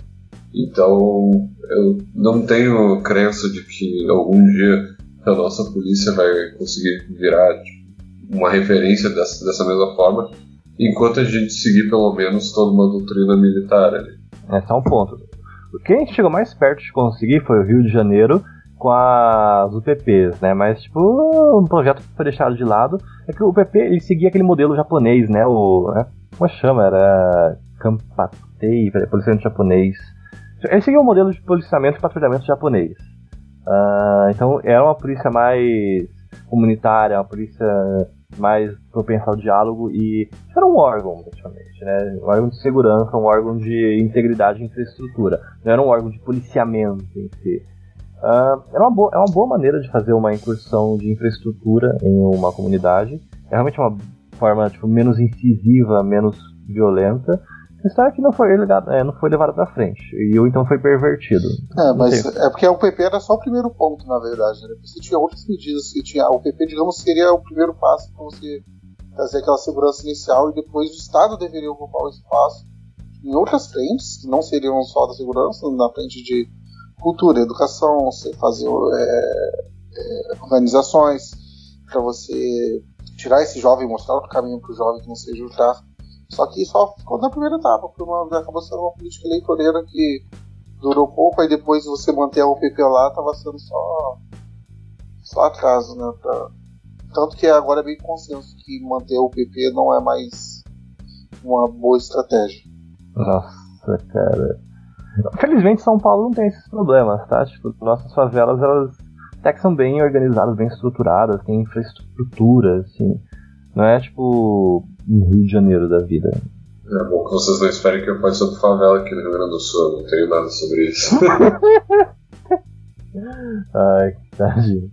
Então, eu não tenho crença de que algum dia a nossa polícia vai conseguir virar tipo, uma referência dessa, dessa mesma forma, enquanto a gente seguir pelo menos toda uma doutrina militar ali. Esse é um ponto. O que a gente chegou mais perto de conseguir foi o Rio de Janeiro com as UPPs, né? Mas, tipo, um projeto que foi deixado de lado é que o UPP ele seguia aquele modelo japonês, né? O, né? Como chama? Era Kampatei, policiamento japonês. Ele seguia o um modelo de policiamento e patrulhamento japonês. Uh, então era uma polícia mais comunitária, uma polícia mais propensa ao diálogo e era um órgão, praticamente, né? Um órgão de segurança, um órgão de integridade e infraestrutura. Não era um órgão de policiamento em si. Uh, era uma boa, é uma boa maneira de fazer uma incursão de infraestrutura em uma comunidade. É realmente uma forma tipo, menos incisiva, menos violenta. História que não foi, legado, é, não foi levada pra frente. E o então foi pervertido. É, mas é porque o PP era só o primeiro ponto, na verdade. Né? Você tinha outras medidas que tinha. O PP, digamos, seria o primeiro passo para você trazer aquela segurança inicial e depois o Estado deveria ocupar o espaço em outras frentes, que não seriam só da segurança, na frente de cultura, educação, você fazer é, é, organizações para você tirar esse jovem, mostrar outro caminho para o jovem que não seja o tráfico. Só que só ficou na primeira etapa, porque uma, acabou sendo uma política eleitoreira que durou pouco, aí depois você manter a UPP lá estava sendo só, só atraso, né? Pra... Tanto que agora é bem consenso que manter a UPP não é mais uma boa estratégia. Nossa, cara. Felizmente São Paulo não tem esses problemas, tá? Tipo, nossas favelas, elas até que são bem organizadas, bem estruturadas, tem infraestrutura, assim. Não é tipo um Rio de Janeiro da vida. É bom que vocês não esperem que eu fale sobre favela aqui no Rio Grande do Sul, eu não tenho nada sobre isso. (laughs) Ai, que tadinho.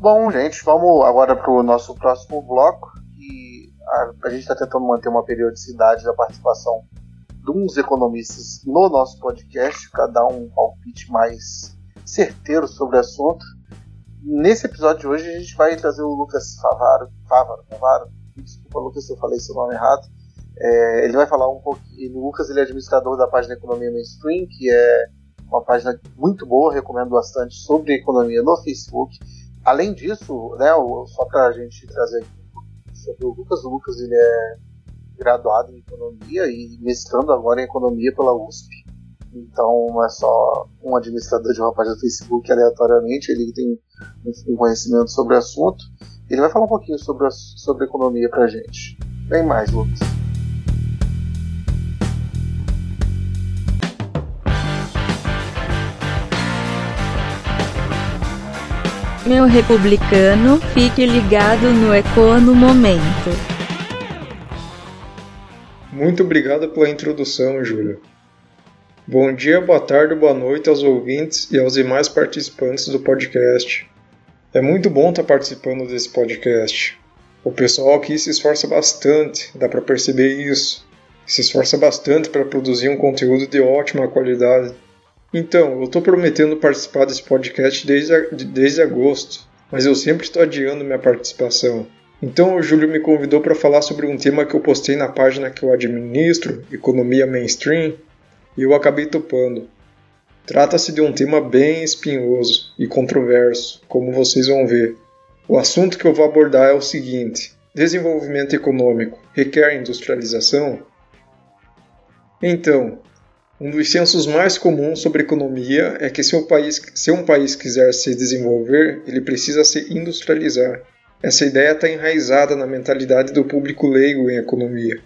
Bom, gente, vamos agora para o nosso próximo bloco. Que a, a gente está tentando manter uma periodicidade da participação de uns economistas no nosso podcast para dar um palpite mais certeiro sobre o assunto. Nesse episódio de hoje a gente vai trazer o Lucas Favaro, Favaro, Favaro desculpa Lucas se eu falei seu nome errado. É, ele vai falar um pouquinho. O Lucas ele é administrador da página Economia Mainstream, que é uma página muito boa, recomendo bastante sobre economia no Facebook. Além disso, né, só para a gente trazer sobre o Lucas, o Lucas ele é graduado em economia e mestrando agora em economia pela USP. Então não é só um administrador de uma página do Facebook aleatoriamente, ele tem um conhecimento sobre o assunto. Ele vai falar um pouquinho sobre, a, sobre economia pra gente. Vem mais, Lucas. Meu republicano, fique ligado no Econo Momento. Muito obrigado pela introdução, Júlia. Bom dia, boa tarde, boa noite aos ouvintes e aos demais participantes do podcast. É muito bom estar participando desse podcast. O pessoal aqui se esforça bastante, dá para perceber isso. Se esforça bastante para produzir um conteúdo de ótima qualidade. Então, eu estou prometendo participar desse podcast desde, desde agosto, mas eu sempre estou adiando minha participação. Então o Júlio me convidou para falar sobre um tema que eu postei na página que eu administro, Economia Mainstream, e eu acabei topando. Trata-se de um tema bem espinhoso e controverso, como vocês vão ver. O assunto que eu vou abordar é o seguinte: desenvolvimento econômico requer industrialização? Então, um dos sensos mais comuns sobre economia é que se um, país, se um país quiser se desenvolver, ele precisa se industrializar. Essa ideia está enraizada na mentalidade do público leigo em economia.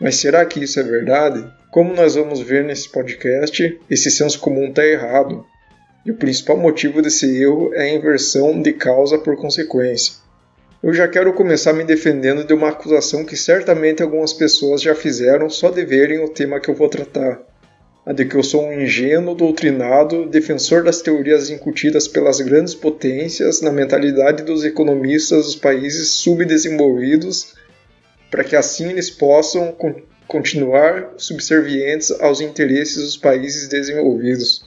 Mas será que isso é verdade? Como nós vamos ver nesse podcast, esse senso comum está errado. E o principal motivo desse erro é a inversão de causa por consequência. Eu já quero começar me defendendo de uma acusação que certamente algumas pessoas já fizeram só de verem o tema que eu vou tratar. A de que eu sou um ingênuo, doutrinado, defensor das teorias incutidas pelas grandes potências na mentalidade dos economistas dos países subdesenvolvidos para que assim eles possam continuar subservientes aos interesses dos países desenvolvidos.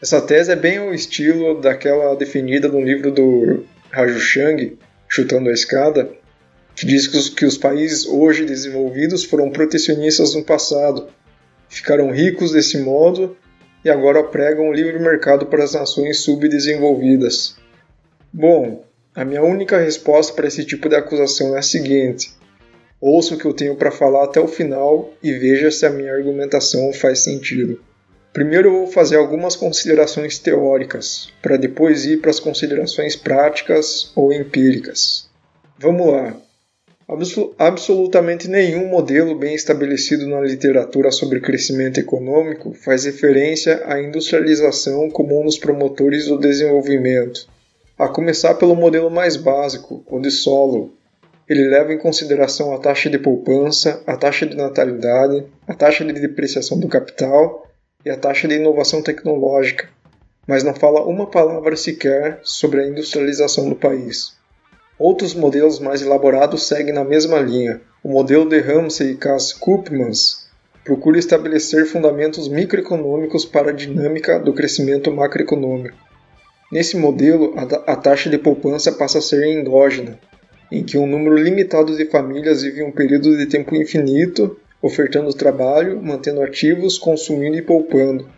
Essa tese é bem o estilo daquela definida no livro do Raju Chang, Chutando a Escada, que diz que os, que os países hoje desenvolvidos foram protecionistas no passado, ficaram ricos desse modo e agora pregam o livre mercado para as nações subdesenvolvidas. Bom, a minha única resposta para esse tipo de acusação é a seguinte: Ouça o que eu tenho para falar até o final e veja se a minha argumentação faz sentido. Primeiro eu vou fazer algumas considerações teóricas, para depois ir para as considerações práticas ou empíricas. Vamos lá. absolutamente nenhum modelo bem estabelecido na literatura sobre crescimento econômico faz referência à industrialização como um dos promotores do desenvolvimento. A começar pelo modelo mais básico, o de solo, ele leva em consideração a taxa de poupança, a taxa de natalidade, a taxa de depreciação do capital e a taxa de inovação tecnológica, mas não fala uma palavra sequer sobre a industrialização do país. Outros modelos mais elaborados seguem na mesma linha. O modelo de Ramsey e Cass-Koopmans procura estabelecer fundamentos microeconômicos para a dinâmica do crescimento macroeconômico. Nesse modelo, a taxa de poupança passa a ser endógena, em que um número limitado de famílias vive um período de tempo infinito, ofertando trabalho, mantendo ativos, consumindo e poupando,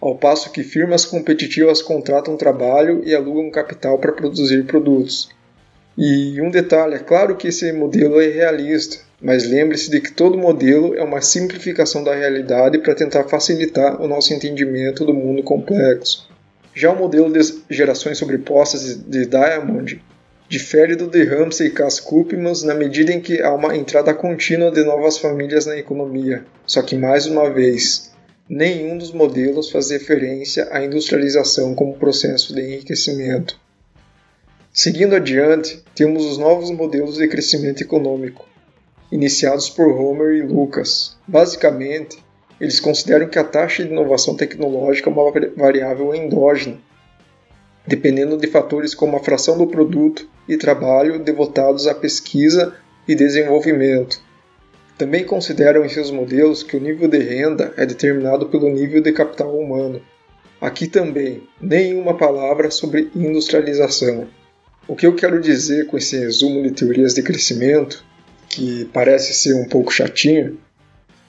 ao passo que firmas competitivas contratam trabalho e alugam capital para produzir produtos. E um detalhe, é claro que esse modelo é realista, mas lembre-se de que todo modelo é uma simplificação da realidade para tentar facilitar o nosso entendimento do mundo complexo. Já o modelo de gerações sobrepostas de Diamond difere do de Ramsey e Cass-Koopmans na medida em que há uma entrada contínua de novas famílias na economia, só que mais uma vez, nenhum dos modelos faz referência à industrialização como processo de enriquecimento. Seguindo adiante, temos os novos modelos de crescimento econômico, iniciados por Homer e Lucas. Basicamente, eles consideram que a taxa de inovação tecnológica é uma variável endógena, dependendo de fatores como a fração do produto e trabalho devotados à pesquisa e desenvolvimento. Também consideram em seus modelos que o nível de renda é determinado pelo nível de capital humano. Aqui também, nenhuma palavra sobre industrialização. O que eu quero dizer com esse resumo de teorias de crescimento, que parece ser um pouco chatinho,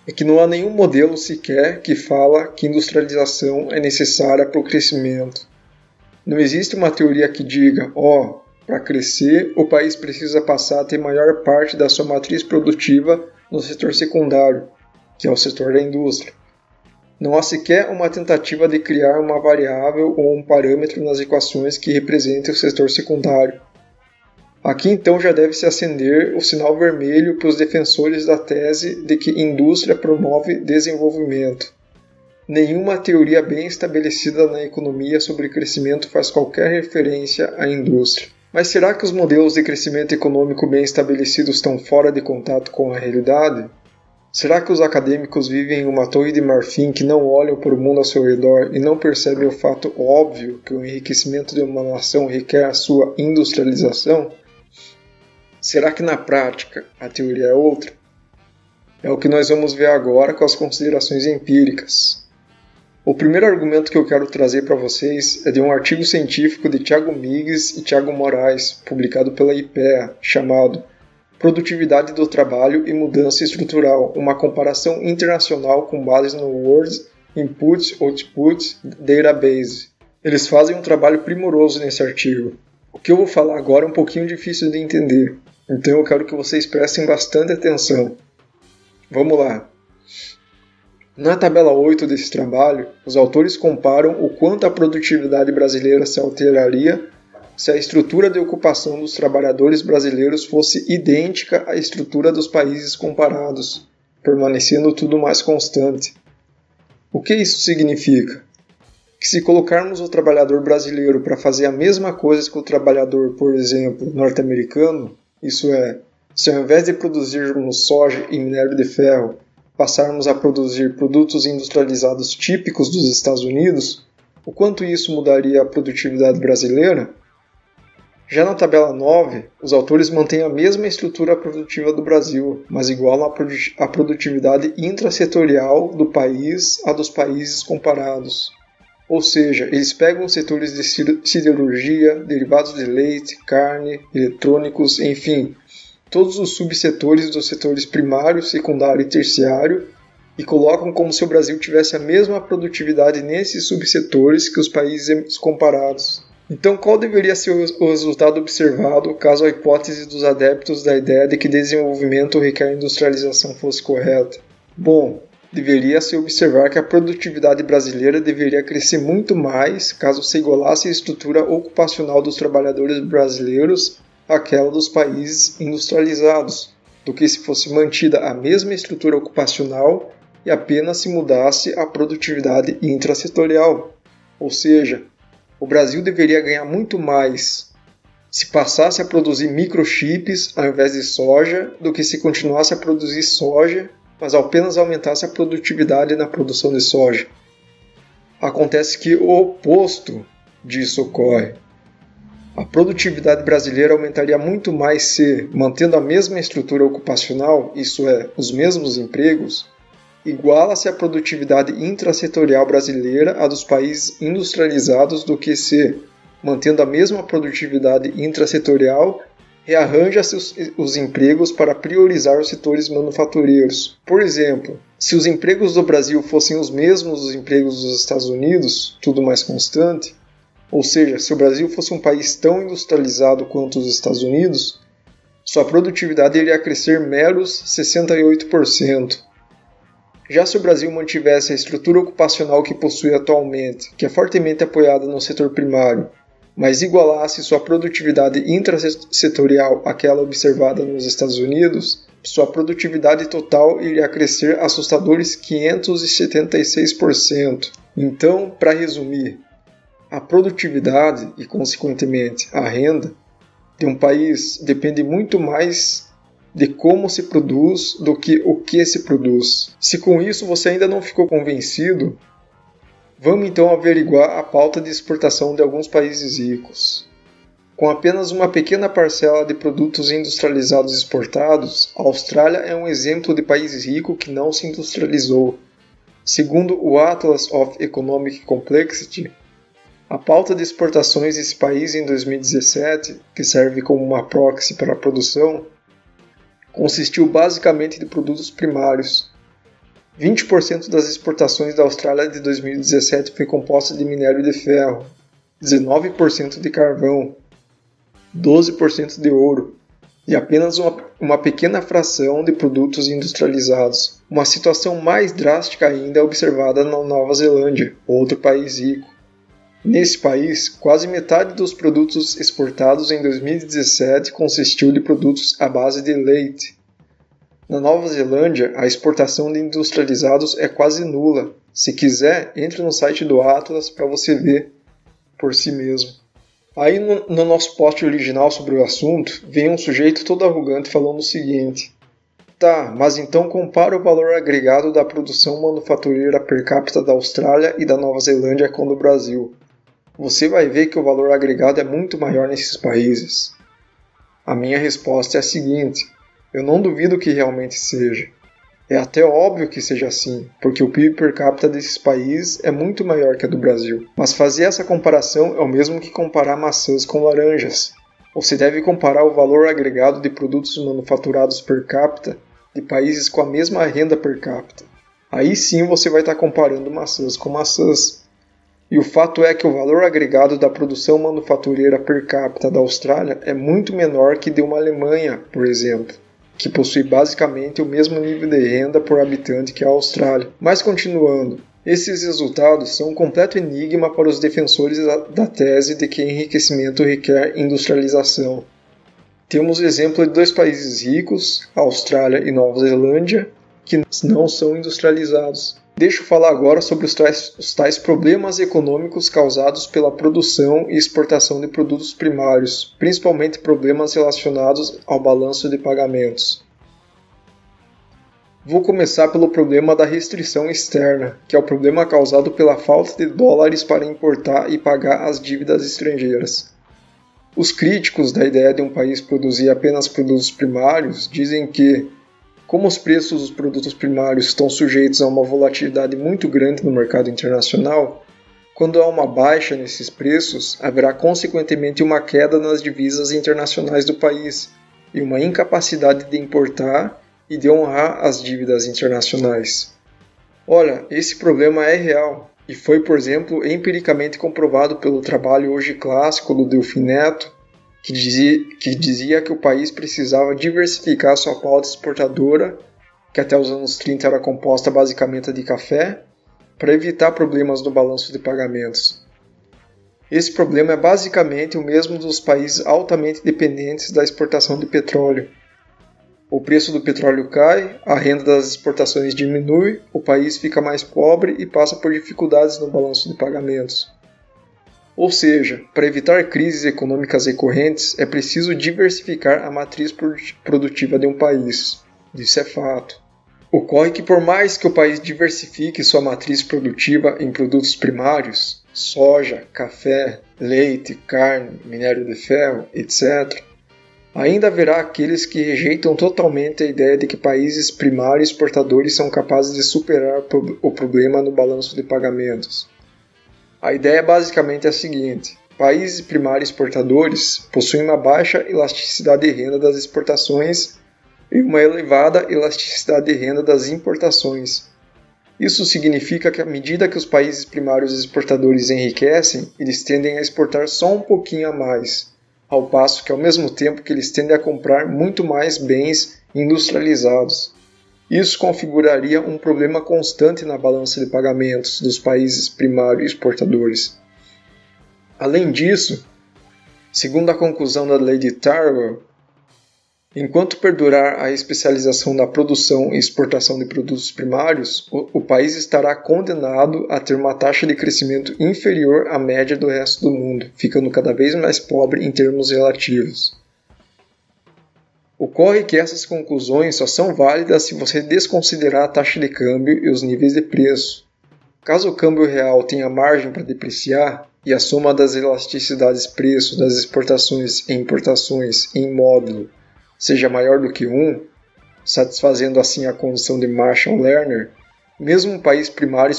é que não há nenhum modelo sequer que fala que industrialização é necessária para o crescimento. Não existe uma teoria que diga, ó, oh, para crescer, o país precisa passar a ter maior parte da sua matriz produtiva no setor secundário, que é o setor da indústria. Não há sequer uma tentativa de criar uma variável ou um parâmetro nas equações que representem o setor secundário. Aqui então já deve se acender o sinal vermelho para os defensores da tese de que indústria promove desenvolvimento. Nenhuma teoria bem estabelecida na economia sobre crescimento faz qualquer referência à indústria. Mas será que os modelos de crescimento econômico bem estabelecidos estão fora de contato com a realidade? Será que os acadêmicos vivem em uma torre de marfim que não olham para o mundo ao seu redor e não percebem o fato óbvio que o enriquecimento de uma nação requer a sua industrialização? Será que na prática a teoria é outra? É o que nós vamos ver agora com as considerações empíricas. O primeiro argumento que eu quero trazer para vocês é de um artigo científico de Tiago Migues e Tiago Moraes, publicado pela IPEA, chamado produtividade do trabalho e mudança estrutural, uma comparação internacional com base no World Input Output Database. Eles fazem um trabalho primoroso nesse artigo. O que eu vou falar agora é um pouquinho difícil de entender, então eu quero que vocês prestem bastante atenção. Vamos lá. Na tabela 8 desse trabalho, os autores comparam o quanto a produtividade brasileira se alteraria se a estrutura de ocupação dos trabalhadores brasileiros fosse idêntica à estrutura dos países comparados, permanecendo tudo mais constante. O que isso significa? Que se colocarmos o trabalhador brasileiro para fazer a mesma coisa que o trabalhador, por exemplo, norte-americano, isso é, se ao invés de produzirmos soja e minério de ferro, passarmos a produzir produtos industrializados típicos dos Estados Unidos, o quanto isso mudaria a produtividade brasileira? Já na tabela 9, os autores mantêm a mesma estrutura produtiva do Brasil, mas igualam a produtividade intrasetorial do país à dos países comparados. Ou seja, eles pegam setores de siderurgia, derivados de leite, carne, eletrônicos, enfim, todos os subsetores dos setores primário, secundário e terciário e colocam como se o Brasil tivesse a mesma produtividade nesses subsetores que os países comparados. Então, qual deveria ser o resultado observado caso a hipótese dos adeptos da ideia de que desenvolvimento requer industrialização fosse correta? Bom, deveria se observar que a produtividade brasileira deveria crescer muito mais caso se igualasse a estrutura ocupacional dos trabalhadores brasileiros àquela dos países industrializados, do que se fosse mantida a mesma estrutura ocupacional e apenas se mudasse a produtividade intrasetorial. Ou seja, o Brasil deveria ganhar muito mais se passasse a produzir microchips ao invés de soja do que se continuasse a produzir soja, mas apenas aumentasse a produtividade na produção de soja. Acontece que o oposto disso ocorre. A produtividade brasileira aumentaria muito mais se, mantendo a mesma estrutura ocupacional, isso é, os mesmos empregos, iguala-se a produtividade intrasetorial brasileira à dos países industrializados do que se, mantendo a mesma produtividade intrasetorial, rearranja-se os, os, empregos para priorizar os setores manufatureiros. Por exemplo, se os empregos do Brasil fossem os mesmos dos empregos dos Estados Unidos, tudo mais constante, ou seja, se o Brasil fosse um país tão industrializado quanto os Estados Unidos, sua produtividade iria crescer meros 68%. Já se o Brasil mantivesse a estrutura ocupacional que possui atualmente, que é fortemente apoiada no setor primário, mas igualasse sua produtividade intrasetorial àquela observada nos Estados Unidos, sua produtividade total iria crescer assustadores 576%. Então, para resumir, a produtividade e, consequentemente, a renda de um país depende muito mais de como se produz do que o que se produz. Se com isso você ainda não ficou convencido, vamos então averiguar a pauta de exportação de alguns países ricos. Com apenas uma pequena parcela de produtos industrializados exportados, a Austrália é um exemplo de país rico que não se industrializou. Segundo o Atlas of Economic Complexity, a pauta de exportações desse país em 2017, que serve como uma proxy para a produção, consistiu basicamente de produtos primários. 20% das exportações da Austrália de 2017 foi composta de minério de ferro, 19% de carvão, 12% de ouro e apenas uma, uma pequena fração de produtos industrializados. Uma situação mais drástica ainda é observada na Nova Zelândia, outro país rico. Nesse país, quase metade dos produtos exportados em 2017 consistiu de produtos à base de leite. Na Nova Zelândia, a exportação de industrializados é quase nula. Se quiser, entre no site do Atlas para você ver por si mesmo. Aí no, no, nosso post original sobre o assunto, vem um sujeito todo arrogante falando o seguinte: Tá, mas então compara o valor agregado da produção manufatureira per capita da Austrália e da Nova Zelândia com o do Brasil você vai ver que o valor agregado é muito maior nesses países. A minha resposta é a seguinte: eu não duvido que realmente seja. É até óbvio que seja assim, porque o PIB per capita desses países é muito maior que a do Brasil. Mas fazer essa comparação é o mesmo que comparar maçãs com laranjas. Você deve comparar o valor agregado de produtos manufaturados per capita de países com a mesma renda per capita. Aí sim você vai estar comparando maçãs com maçãs. E o fato é que o valor agregado da produção manufatureira per capita da Austrália é muito menor que de uma Alemanha, por exemplo, que possui basicamente o mesmo nível de renda por habitante que a Austrália. Mas continuando, esses resultados são um completo enigma para os defensores da tese de que enriquecimento requer industrialização. Temos o exemplo de dois países ricos, Austrália e Nova Zelândia, que não são industrializados. Deixa eu falar agora sobre os tais, os tais, problemas econômicos causados pela produção e exportação de produtos primários, principalmente problemas relacionados ao balanço de pagamentos. Vou começar pelo problema da restrição externa, que é o problema causado pela falta de dólares para importar e pagar as dívidas estrangeiras. Os críticos da ideia de um país produzir apenas produtos primários dizem que como os preços dos produtos primários estão sujeitos a uma volatilidade muito grande no mercado internacional, quando há uma baixa nesses preços, haverá consequentemente uma queda nas divisas internacionais do país e uma incapacidade de importar e de honrar as dívidas internacionais. Olha, esse problema é real e foi, por exemplo, empiricamente comprovado pelo trabalho hoje clássico do Delfim Neto que dizia, que dizia que o país precisava diversificar sua pauta exportadora, que até os anos 30 era composta basicamente de café, para evitar problemas no balanço de pagamentos. Esse problema é basicamente o mesmo dos países altamente dependentes da exportação de petróleo. O preço do petróleo cai, a renda das exportações diminui, o país fica mais pobre e passa por dificuldades no balanço de pagamentos. Ou seja, para evitar crises econômicas recorrentes, é preciso diversificar a matriz produtiva de um país. Isso é fato. Ocorre que, por mais que o país diversifique sua matriz produtiva em produtos primários, soja, café, leite, carne, minério de ferro, etc., ainda haverá aqueles que rejeitam totalmente a ideia de que países primários exportadores são capazes de superar o problema no balanço de pagamentos. A ideia basicamente é a seguinte: países primários exportadores possuem uma baixa elasticidade de renda das exportações e uma elevada elasticidade de renda das importações. Isso significa que à medida que os países primários exportadores enriquecem, eles tendem a exportar só um pouquinho a mais, ao passo que ao mesmo tempo que eles tendem a comprar muito mais bens industrializados. Isso configuraria um problema constante na balança de pagamentos dos países primários exportadores. Além disso, segundo a conclusão da lei de Tarwell, Enquanto perdurar a especialização da produção e exportação de produtos primários, o, o, país estará condenado a ter uma taxa de crescimento inferior à média do resto do mundo, ficando cada vez mais pobre em termos relativos. Ocorre que essas conclusões só são válidas se você desconsiderar a taxa de câmbio e os níveis de preço. Caso o câmbio real tenha margem para depreciar e a soma das elasticidades preço das exportações e importações em módulo seja maior do que 1, satisfazendo assim a condição de Marshall-Lerner, mesmo um país primário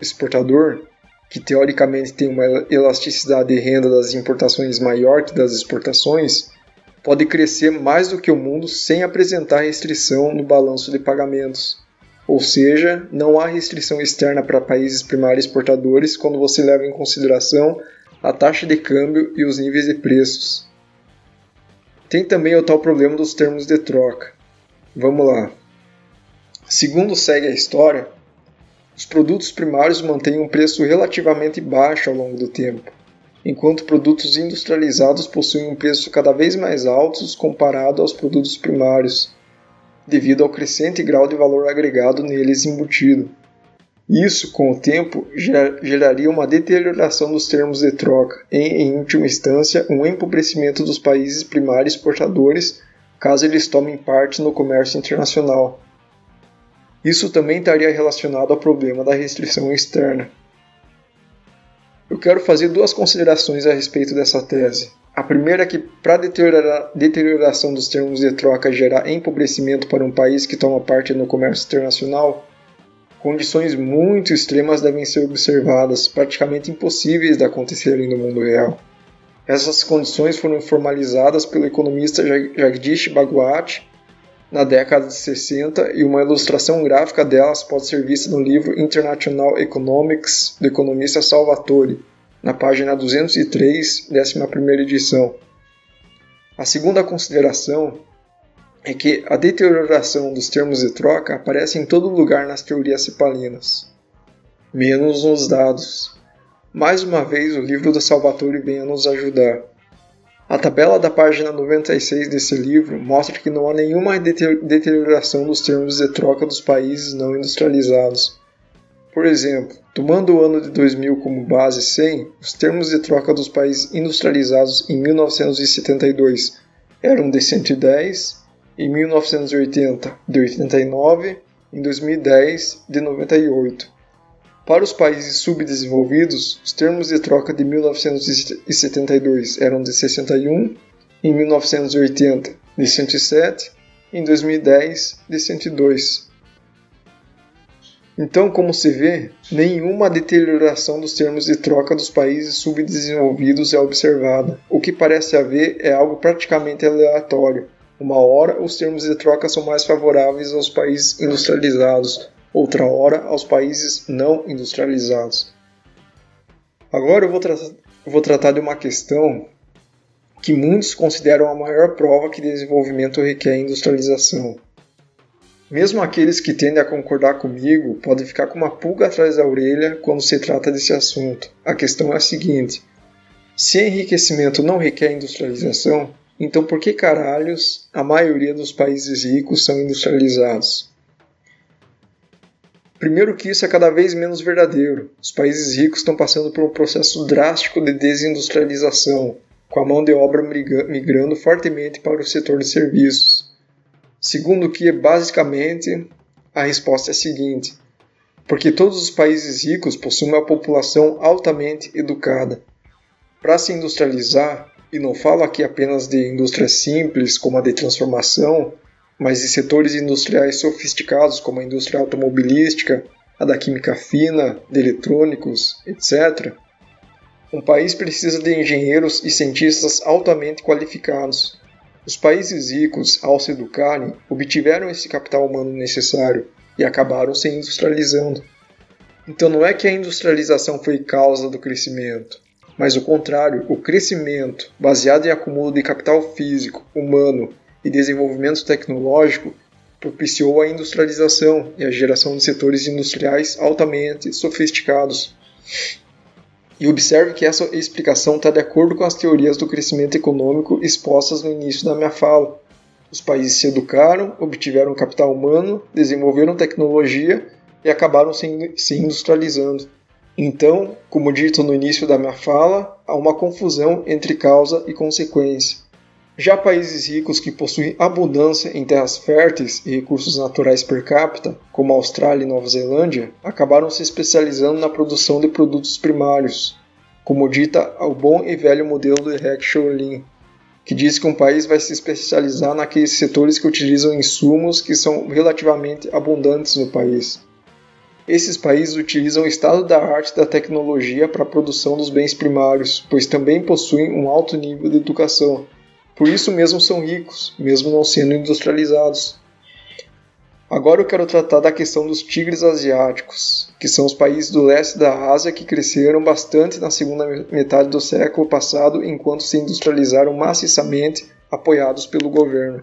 exportador, que teoricamente tem uma elasticidade de renda das importações maior que das exportações, pode crescer mais do que o mundo sem apresentar restrição no balanço de pagamentos. Ou seja, não há restrição externa para países primários exportadores quando você leva em consideração a taxa de câmbio e os níveis de preços. Tem também o tal problema dos termos de troca. Vamos lá. Segundo segue a história, os produtos primários mantêm um preço relativamente baixo ao longo do tempo, enquanto produtos industrializados possuem um preço cada vez mais alto comparado aos produtos primários, devido ao crescente grau de valor agregado neles embutido. Isso, com o tempo, geraria uma deterioração dos termos de troca e, em última instância, um empobrecimento dos países primários exportadores caso eles tomem parte no comércio internacional. Isso também estaria relacionado ao problema da restrição externa. Eu quero fazer duas considerações a respeito dessa tese. A primeira é que, para deterioração dos termos de troca gerar empobrecimento para um país que toma parte no comércio internacional, condições muito extremas devem ser observadas, praticamente impossíveis de acontecerem no mundo real. Essas condições foram formalizadas pelo economista Jagdish Bhagwat na década de 60 e uma ilustração gráfica delas pode ser vista no livro International Economics do economista Salvatore, na página 203, 11ª edição. A segunda consideração é que a deterioração dos termos de troca aparece em todo lugar nas teorias cipalinas, menos nos dados. Mais uma vez, o livro do Salvatore vem a nos ajudar. A tabela da página 96 desse livro mostra que não há nenhuma deterioração dos termos de troca dos países não industrializados. Por exemplo, tomando o ano de 2000 como base 100, os termos de troca dos países industrializados em 1972 eram de 110 em 1980 de 89, em 2010 de 98. Para os países subdesenvolvidos, os termos de troca de 1972 eram de 61, em 1980 de 107, em 2010 de 102. Então, como se vê, nenhuma deterioração dos termos de troca dos países subdesenvolvidos é observada. O que parece haver é algo praticamente aleatório, uma hora, os termos de troca são mais favoráveis aos países industrializados, outra hora, aos países não industrializados. Agora eu vou, tra vou tratar de uma questão que muitos consideram a maior prova que desenvolvimento requer industrialização. Mesmo aqueles que tendem a concordar comigo podem ficar com uma pulga atrás da orelha quando se trata desse assunto. A questão é a seguinte: se enriquecimento não requer industrialização, então por que caralhos a maioria dos países ricos são industrializados? Primeiro que isso é cada vez menos verdadeiro. Os países ricos estão passando por um processo drástico de desindustrialização, com a mão de obra migrando fortemente para o setor de serviços. Segundo que, basicamente, a resposta é a seguinte: porque todos os países ricos possuem uma população altamente educada. Para se industrializar, e não falo aqui apenas de indústrias simples como a de transformação, mas de setores industriais sofisticados como a indústria automobilística, a da química fina, de eletrônicos, etc. Um país precisa de engenheiros e cientistas altamente qualificados. Os países ricos, ao se educarem, obtiveram esse capital humano necessário e acabaram se industrializando. Então não é que a industrialização foi causa do crescimento, mas o contrário, o crescimento, baseado em acúmulo de capital físico, humano e desenvolvimento tecnológico, propiciou a industrialização e a geração de setores industriais altamente sofisticados. E observe que essa explicação está de acordo com as teorias do crescimento econômico expostas no início da minha fala. Os países se educaram, obtiveram capital humano, desenvolveram tecnologia e acabaram se industrializando. Então, como dito no início da minha fala, há uma confusão entre causa e consequência. Já países ricos que possuem abundância em terras férteis e recursos naturais per capita, como Austrália e Nova Zelândia, acabaram se especializando na produção de produtos primários, como dita o bom e velho modelo de Rex Lin, que diz que um país vai se especializar naqueles setores que utilizam insumos que são relativamente abundantes no país. Esses países utilizam o estado da arte da tecnologia para a produção dos bens primários, pois também possuem um alto nível de educação, por isso mesmo são ricos, mesmo não sendo industrializados. Agora eu quero tratar da questão dos tigres asiáticos, que são os países do leste da Ásia que cresceram bastante na segunda metade do século passado enquanto se industrializaram maciçamente, apoiados pelo governo.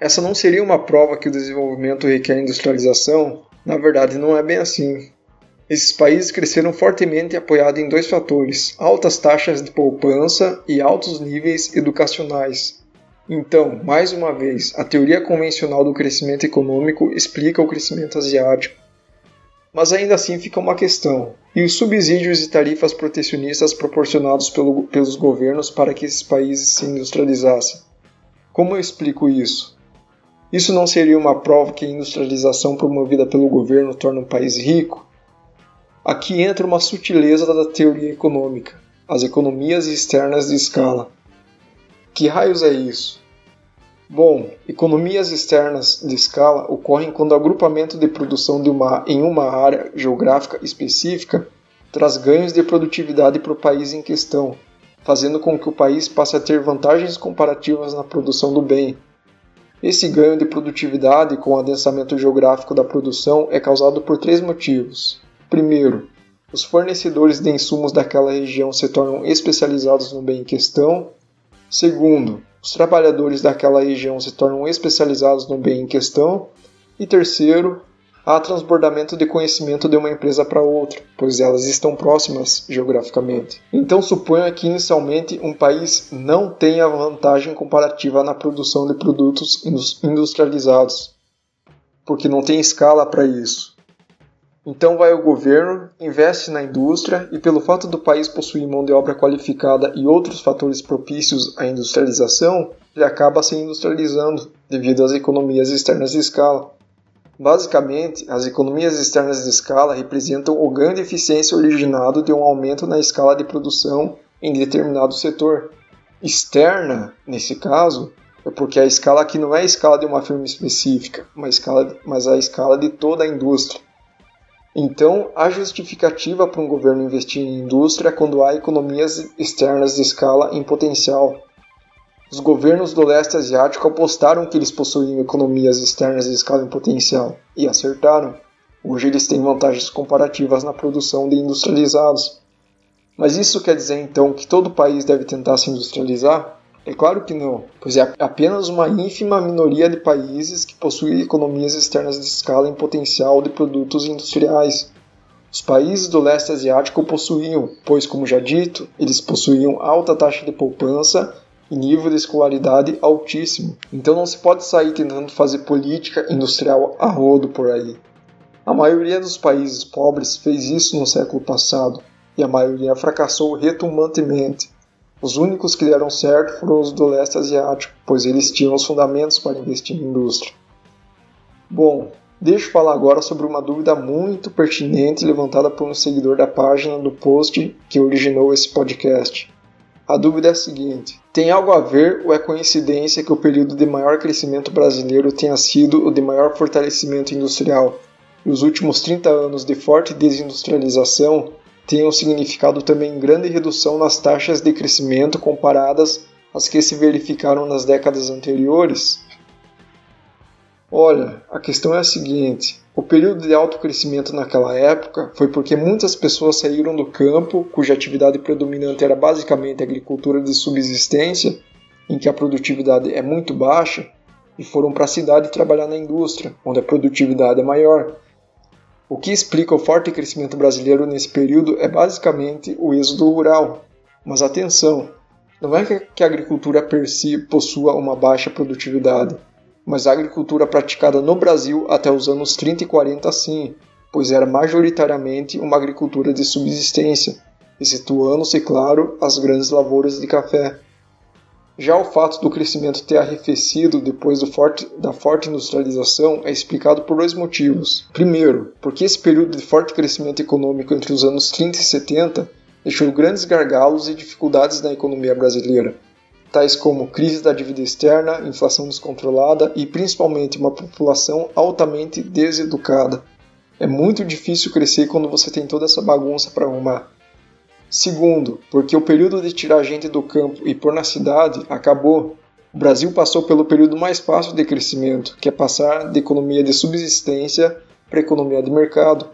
Essa não seria uma prova que o desenvolvimento requer industrialização? Na verdade, não é bem assim. Esses países cresceram fortemente apoiados em dois fatores: altas taxas de poupança e altos níveis educacionais. Então, mais uma vez, a teoria convencional do crescimento econômico explica o crescimento asiático. Mas ainda assim fica uma questão: e os subsídios e tarifas protecionistas proporcionados pelo, pelos governos para que esses países se industrializassem? Como eu explico isso? Isso não seria uma prova que a industrialização promovida pelo governo torna um país rico? Aqui entra uma sutileza da teoria econômica, as economias externas de escala. Que raios é isso? Bom, economias externas de escala ocorrem quando o agrupamento de produção de uma, em uma área geográfica específica traz ganhos de produtividade para o país em questão, fazendo com que o país passe a ter vantagens comparativas na produção do bem. Esse ganho de produtividade com o adensamento geográfico da produção é causado por três motivos. Primeiro, os fornecedores de insumos daquela região se tornam especializados no bem em questão. Segundo, os trabalhadores daquela região se tornam especializados no bem em questão. E terceiro, há transbordamento de conhecimento de uma empresa para outra, pois elas estão próximas geograficamente. Então suponha que inicialmente um país não tenha vantagem comparativa na produção de produtos industrializados, porque não tem escala para isso. Então vai o governo, investe na indústria e pelo fato do país possuir mão de obra qualificada e outros fatores propícios à industrialização, ele acaba se industrializando devido às economias externas de escala. Basicamente, as economias externas de escala representam o ganho de eficiência originado de um aumento na escala de produção em determinado setor. Externa, nesse caso, é porque a escala aqui não é a escala de uma firma específica, mas a escala de toda a indústria. Então, há justificativa para um governo investir em indústria quando há economias externas de escala em potencial. Os governos do leste asiático apostaram que eles possuíam economias externas de escala em potencial e acertaram. Hoje eles têm vantagens comparativas na produção de industrializados. Mas isso quer dizer então que todo país deve tentar se industrializar? É claro que não, pois é apenas uma ínfima minoria de países que possuem economias externas de escala em potencial de produtos industriais. Os países do leste asiático possuíam, pois, como já dito, eles possuíam alta taxa de poupança e nível de escolaridade altíssimo. Então não se pode sair tentando fazer política industrial a rodo por aí. A maioria dos países pobres fez isso no século passado e a maioria fracassou retumbantemente. Os únicos que deram certo foram os do leste asiático, pois eles tinham os fundamentos para investir em indústria. Bom, deixa eu falar agora sobre uma dúvida muito pertinente levantada por um seguidor da página do post que originou esse podcast. A dúvida é a seguinte: tem algo a ver ou é coincidência que o período de maior crescimento brasileiro tenha sido o de maior fortalecimento industrial e os últimos 30 anos de forte desindustrialização tenham significado também grande redução nas taxas de crescimento comparadas às que se verificaram nas décadas anteriores? Olha, a questão é a seguinte: o período de alto crescimento naquela época foi porque muitas pessoas saíram do campo, cuja atividade predominante era basicamente a agricultura de subsistência, em que a produtividade é muito baixa, e foram para a cidade trabalhar na indústria, onde a produtividade é maior. O que explica o forte crescimento brasileiro nesse período é basicamente o êxodo rural. Mas atenção, não é que a agricultura per si possua uma baixa produtividade mas a agricultura praticada no Brasil até os anos 30 e 40 sim, pois era majoritariamente uma agricultura de subsistência, excetuando-se, claro, as grandes lavouras de café. Já o fato do crescimento ter arrefecido depois forte, da forte industrialização é explicado por dois motivos. Primeiro, porque esse período de forte crescimento econômico entre os anos 30 e 70 deixou grandes gargalos e dificuldades na economia brasileira, tais como crise da dívida externa, inflação descontrolada e principalmente uma população altamente deseducada. É muito difícil crescer quando você tem toda essa bagunça para arrumar. Segundo, porque o período de tirar gente do campo e pôr na cidade acabou. O Brasil passou pelo período mais fácil de crescimento, que é passar de economia de subsistência para economia de mercado.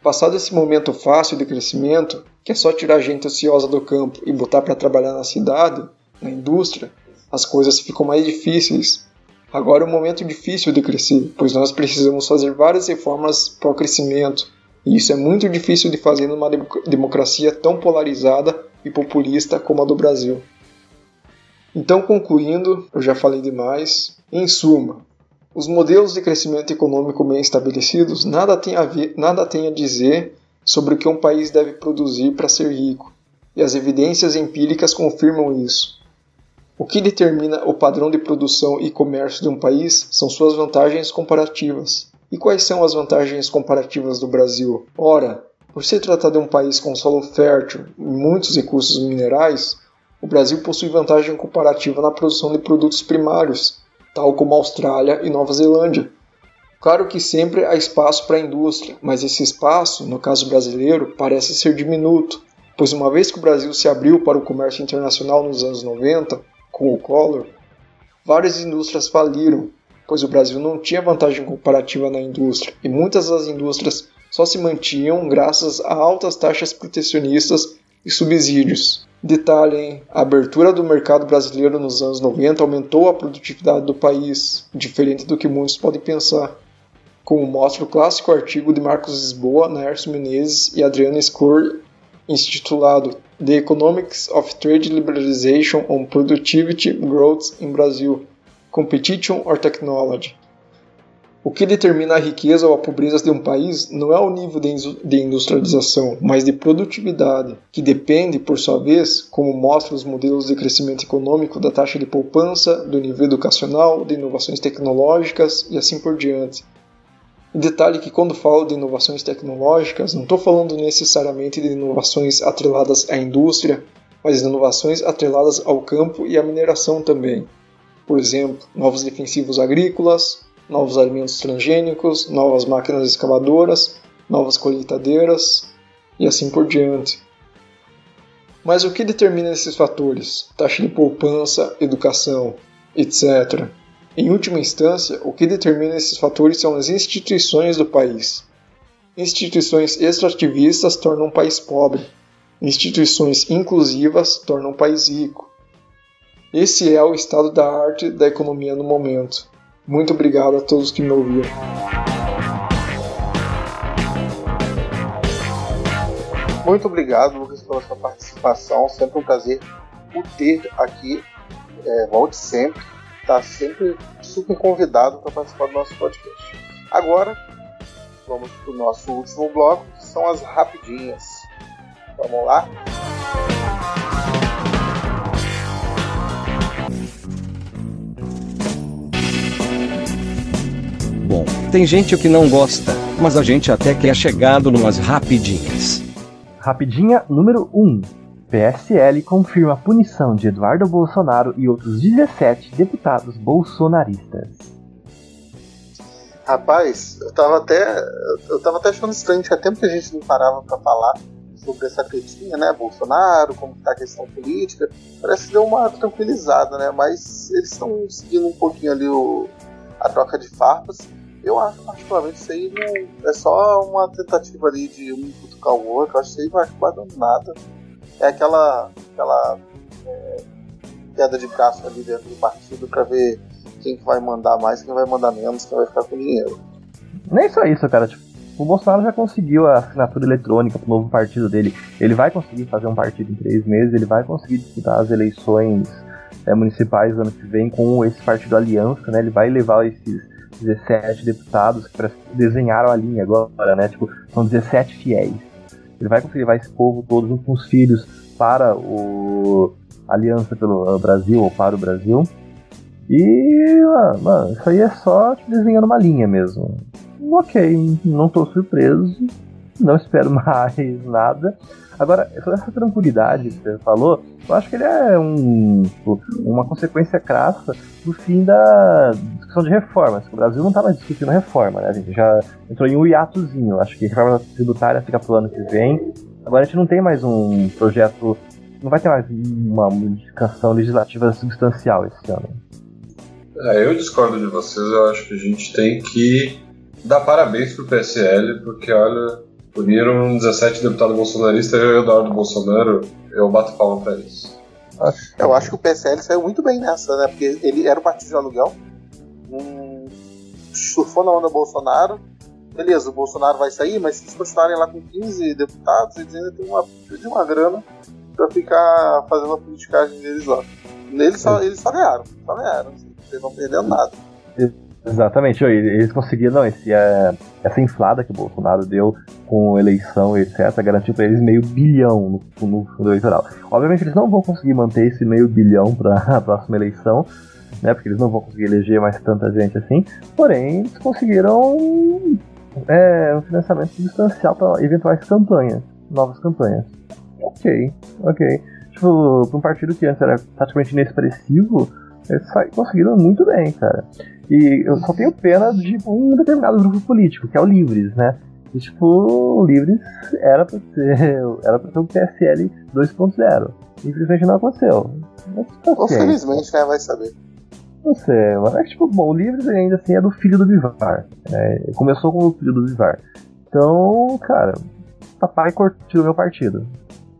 Passado esse momento fácil de crescimento, que é só tirar gente ociosa do campo e botar para trabalhar na cidade, na indústria, as coisas ficam mais difíceis. Agora é um momento difícil de crescer, pois nós precisamos fazer várias reformas para o crescimento, e isso é muito difícil de fazer numa democracia tão polarizada e populista como a do Brasil. Então, concluindo, eu já falei demais. Em suma, os modelos de crescimento econômico bem estabelecidos nada têm a, ver, nada têm a dizer sobre o que um país deve produzir para ser rico, e as evidências empíricas confirmam isso. O que determina o padrão de produção e comércio de um país são suas vantagens comparativas. E quais são as vantagens comparativas do Brasil? Ora, por se tratar de um país com solo fértil e muitos recursos minerais, o Brasil possui vantagem comparativa na produção de produtos primários, tal como a Austrália e Nova Zelândia. Claro que sempre há espaço para a indústria, mas esse espaço, no caso brasileiro, parece ser diminuto, pois uma vez que o Brasil se abriu para o comércio internacional nos anos 90, com o Collor, várias indústrias faliram, pois o Brasil não tinha vantagem comparativa na indústria e muitas das indústrias só se mantinham graças a altas taxas protecionistas e subsídios. Detalhe, hein? a abertura do mercado brasileiro nos anos 90 aumentou a produtividade do país, diferente do que muitos podem pensar, como mostra o clássico artigo de Marcos Lisboa, Naércio Menezes e Adriano Scor, intitulado The Economics of Trade Liberalization on Productivity Growth in Brazil, Competition or Technology. O que determina a riqueza ou a pobreza de um país não é o nível de industrialização, mas de produtividade, que depende, por sua vez, como mostram os modelos de crescimento econômico, da taxa de poupança, do nível educacional, de inovações tecnológicas e assim por diante. Detalhe que quando falo de inovações tecnológicas, não estou falando necessariamente de inovações atreladas à indústria, mas inovações atreladas ao campo e à mineração também. Por exemplo, novos defensivos agrícolas, novos alimentos transgênicos, novas máquinas escavadoras, novas colheitadeiras e assim por diante. Mas o que determina esses fatores? Taxa de poupança, educação, etc. Em última instância, o que determina esses fatores são as instituições do país. Instituições extrativistas tornam um país pobre. Instituições inclusivas tornam um país rico. Esse é o estado da arte da economia no momento. Muito obrigado a todos que me ouviram. Muito obrigado, Lucas, pela sua participação. Sempre um prazer o ter aqui. É, volte sempre está sempre super convidado para participar do nosso podcast. Agora, vamos para o nosso último bloco, que são as rapidinhas. Vamos lá? Bom, tem gente que não gosta, mas a gente até que é chegado numas rapidinhas. Rapidinha número 1. Um. PSL confirma a punição de Eduardo Bolsonaro e outros 17 deputados bolsonaristas. Rapaz, eu tava até. Eu tava até achando estranho, tinha tempo que a gente não parava para falar sobre essa tretinha, né? Bolsonaro, como tá a questão política. Parece que deu uma tranquilizada, né? Mas eles estão seguindo um pouquinho ali o, a troca de farpas. Eu acho particularmente isso aí não, é só uma tentativa ali de um cutucar o outro. Eu acho que isso aí vai acabar dando nada. É aquela, aquela é, queda de braço ali dentro do partido para ver quem vai mandar mais, quem vai mandar menos, quem vai ficar com dinheiro. Nem só isso, cara. Tipo, o Bolsonaro já conseguiu a assinatura eletrônica pro novo partido dele. Ele vai conseguir fazer um partido em três meses, ele vai conseguir disputar as eleições é, municipais do ano que vem com esse partido aliança, né? Ele vai levar esses 17 deputados que desenharam a linha agora, né? Tipo, são 17 fiéis. Ele vai conseguir levar esse povo todo junto com os filhos para o Aliança pelo Brasil ou para o Brasil. E, mano, isso aí é só tipo, desenhando uma linha mesmo. Ok, não tô surpreso, não espero (laughs) mais nada. Agora, essa tranquilidade que você falou, eu acho que ele é um, tipo, uma consequência crassa do fim da discussão de reformas. O Brasil não tá mais discutindo reforma, né? A gente já entrou em um hiatozinho. Acho que reforma tributária fica pro ano que vem. Agora a gente não tem mais um projeto, não vai ter mais uma modificação legislativa substancial esse ano. É, eu discordo de vocês, eu acho que a gente tem que dar parabéns pro PSL, porque olha, puniram 17 deputados bolsonaristas e o Eduardo Bolsonaro, eu bato palma pra isso. Eu acho que o PSL saiu muito bem nessa, né? Porque ele era o partido de aluguel, um, surfou na onda Bolsonaro. Beleza, o Bolsonaro vai sair, mas se eles continuarem lá com 15 deputados, eles ainda têm uma, de uma grana pra ficar fazendo a politicagem deles lá. Eles só, eles só ganharam, só ganharam. Assim. Vocês não perderam nada. Exatamente, eles conseguiram esse, é, essa inflada que o Bolsonaro deu com eleição, etc., garantiu para eles meio bilhão no, no fundo eleitoral. Obviamente, eles não vão conseguir manter esse meio bilhão para (laughs) a próxima eleição, né, porque eles não vão conseguir eleger mais tanta gente assim, porém, eles conseguiram é, um financiamento substancial para eventuais campanhas, novas campanhas. Ok, ok. Tipo, para um partido que antes era praticamente inexpressivo, eles conseguiram muito bem, cara. E eu só tenho pena de um determinado grupo político, que é o Livres, né? E, tipo, o Livres era pra ser, (laughs) era pra ser um PSL 2.0. Infelizmente não aconteceu. Ou felizmente, né? Vai saber. Não sei, mas é que, tipo, bom, o Livres ainda assim é do filho do Vivar. É, começou com o filho do Vivar. Então, cara, papai curtiu o meu partido.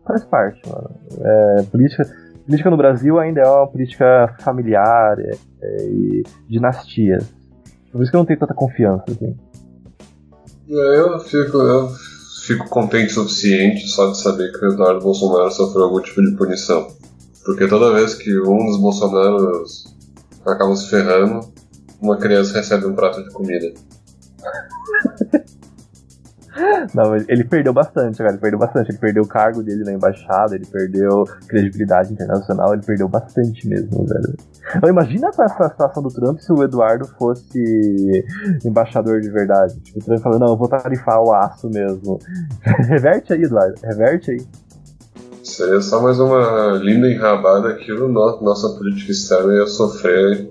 Faz parte, mano. É, política política no Brasil ainda é uma política familiar é, é, e dinastias. Por isso que eu não tenho tanta confiança, assim. É, eu fico, eu fico contente o suficiente só de saber que o Eduardo Bolsonaro sofreu algum tipo de punição. Porque toda vez que um dos Bolsonaros acaba se ferrando, uma criança recebe um prato de comida. (laughs) Não, ele perdeu bastante, cara. Ele perdeu bastante. Ele perdeu o cargo dele na embaixada, ele perdeu credibilidade internacional, ele perdeu bastante mesmo, velho. Então, imagina essa situação do Trump se o Eduardo fosse embaixador de verdade. Tipo, o Trump falando, não, eu vou tarifar o aço mesmo. (laughs) Reverte aí, Eduardo. Reverte aí. Seria só mais uma linda enrabada que o no nossa política externa ia sofrer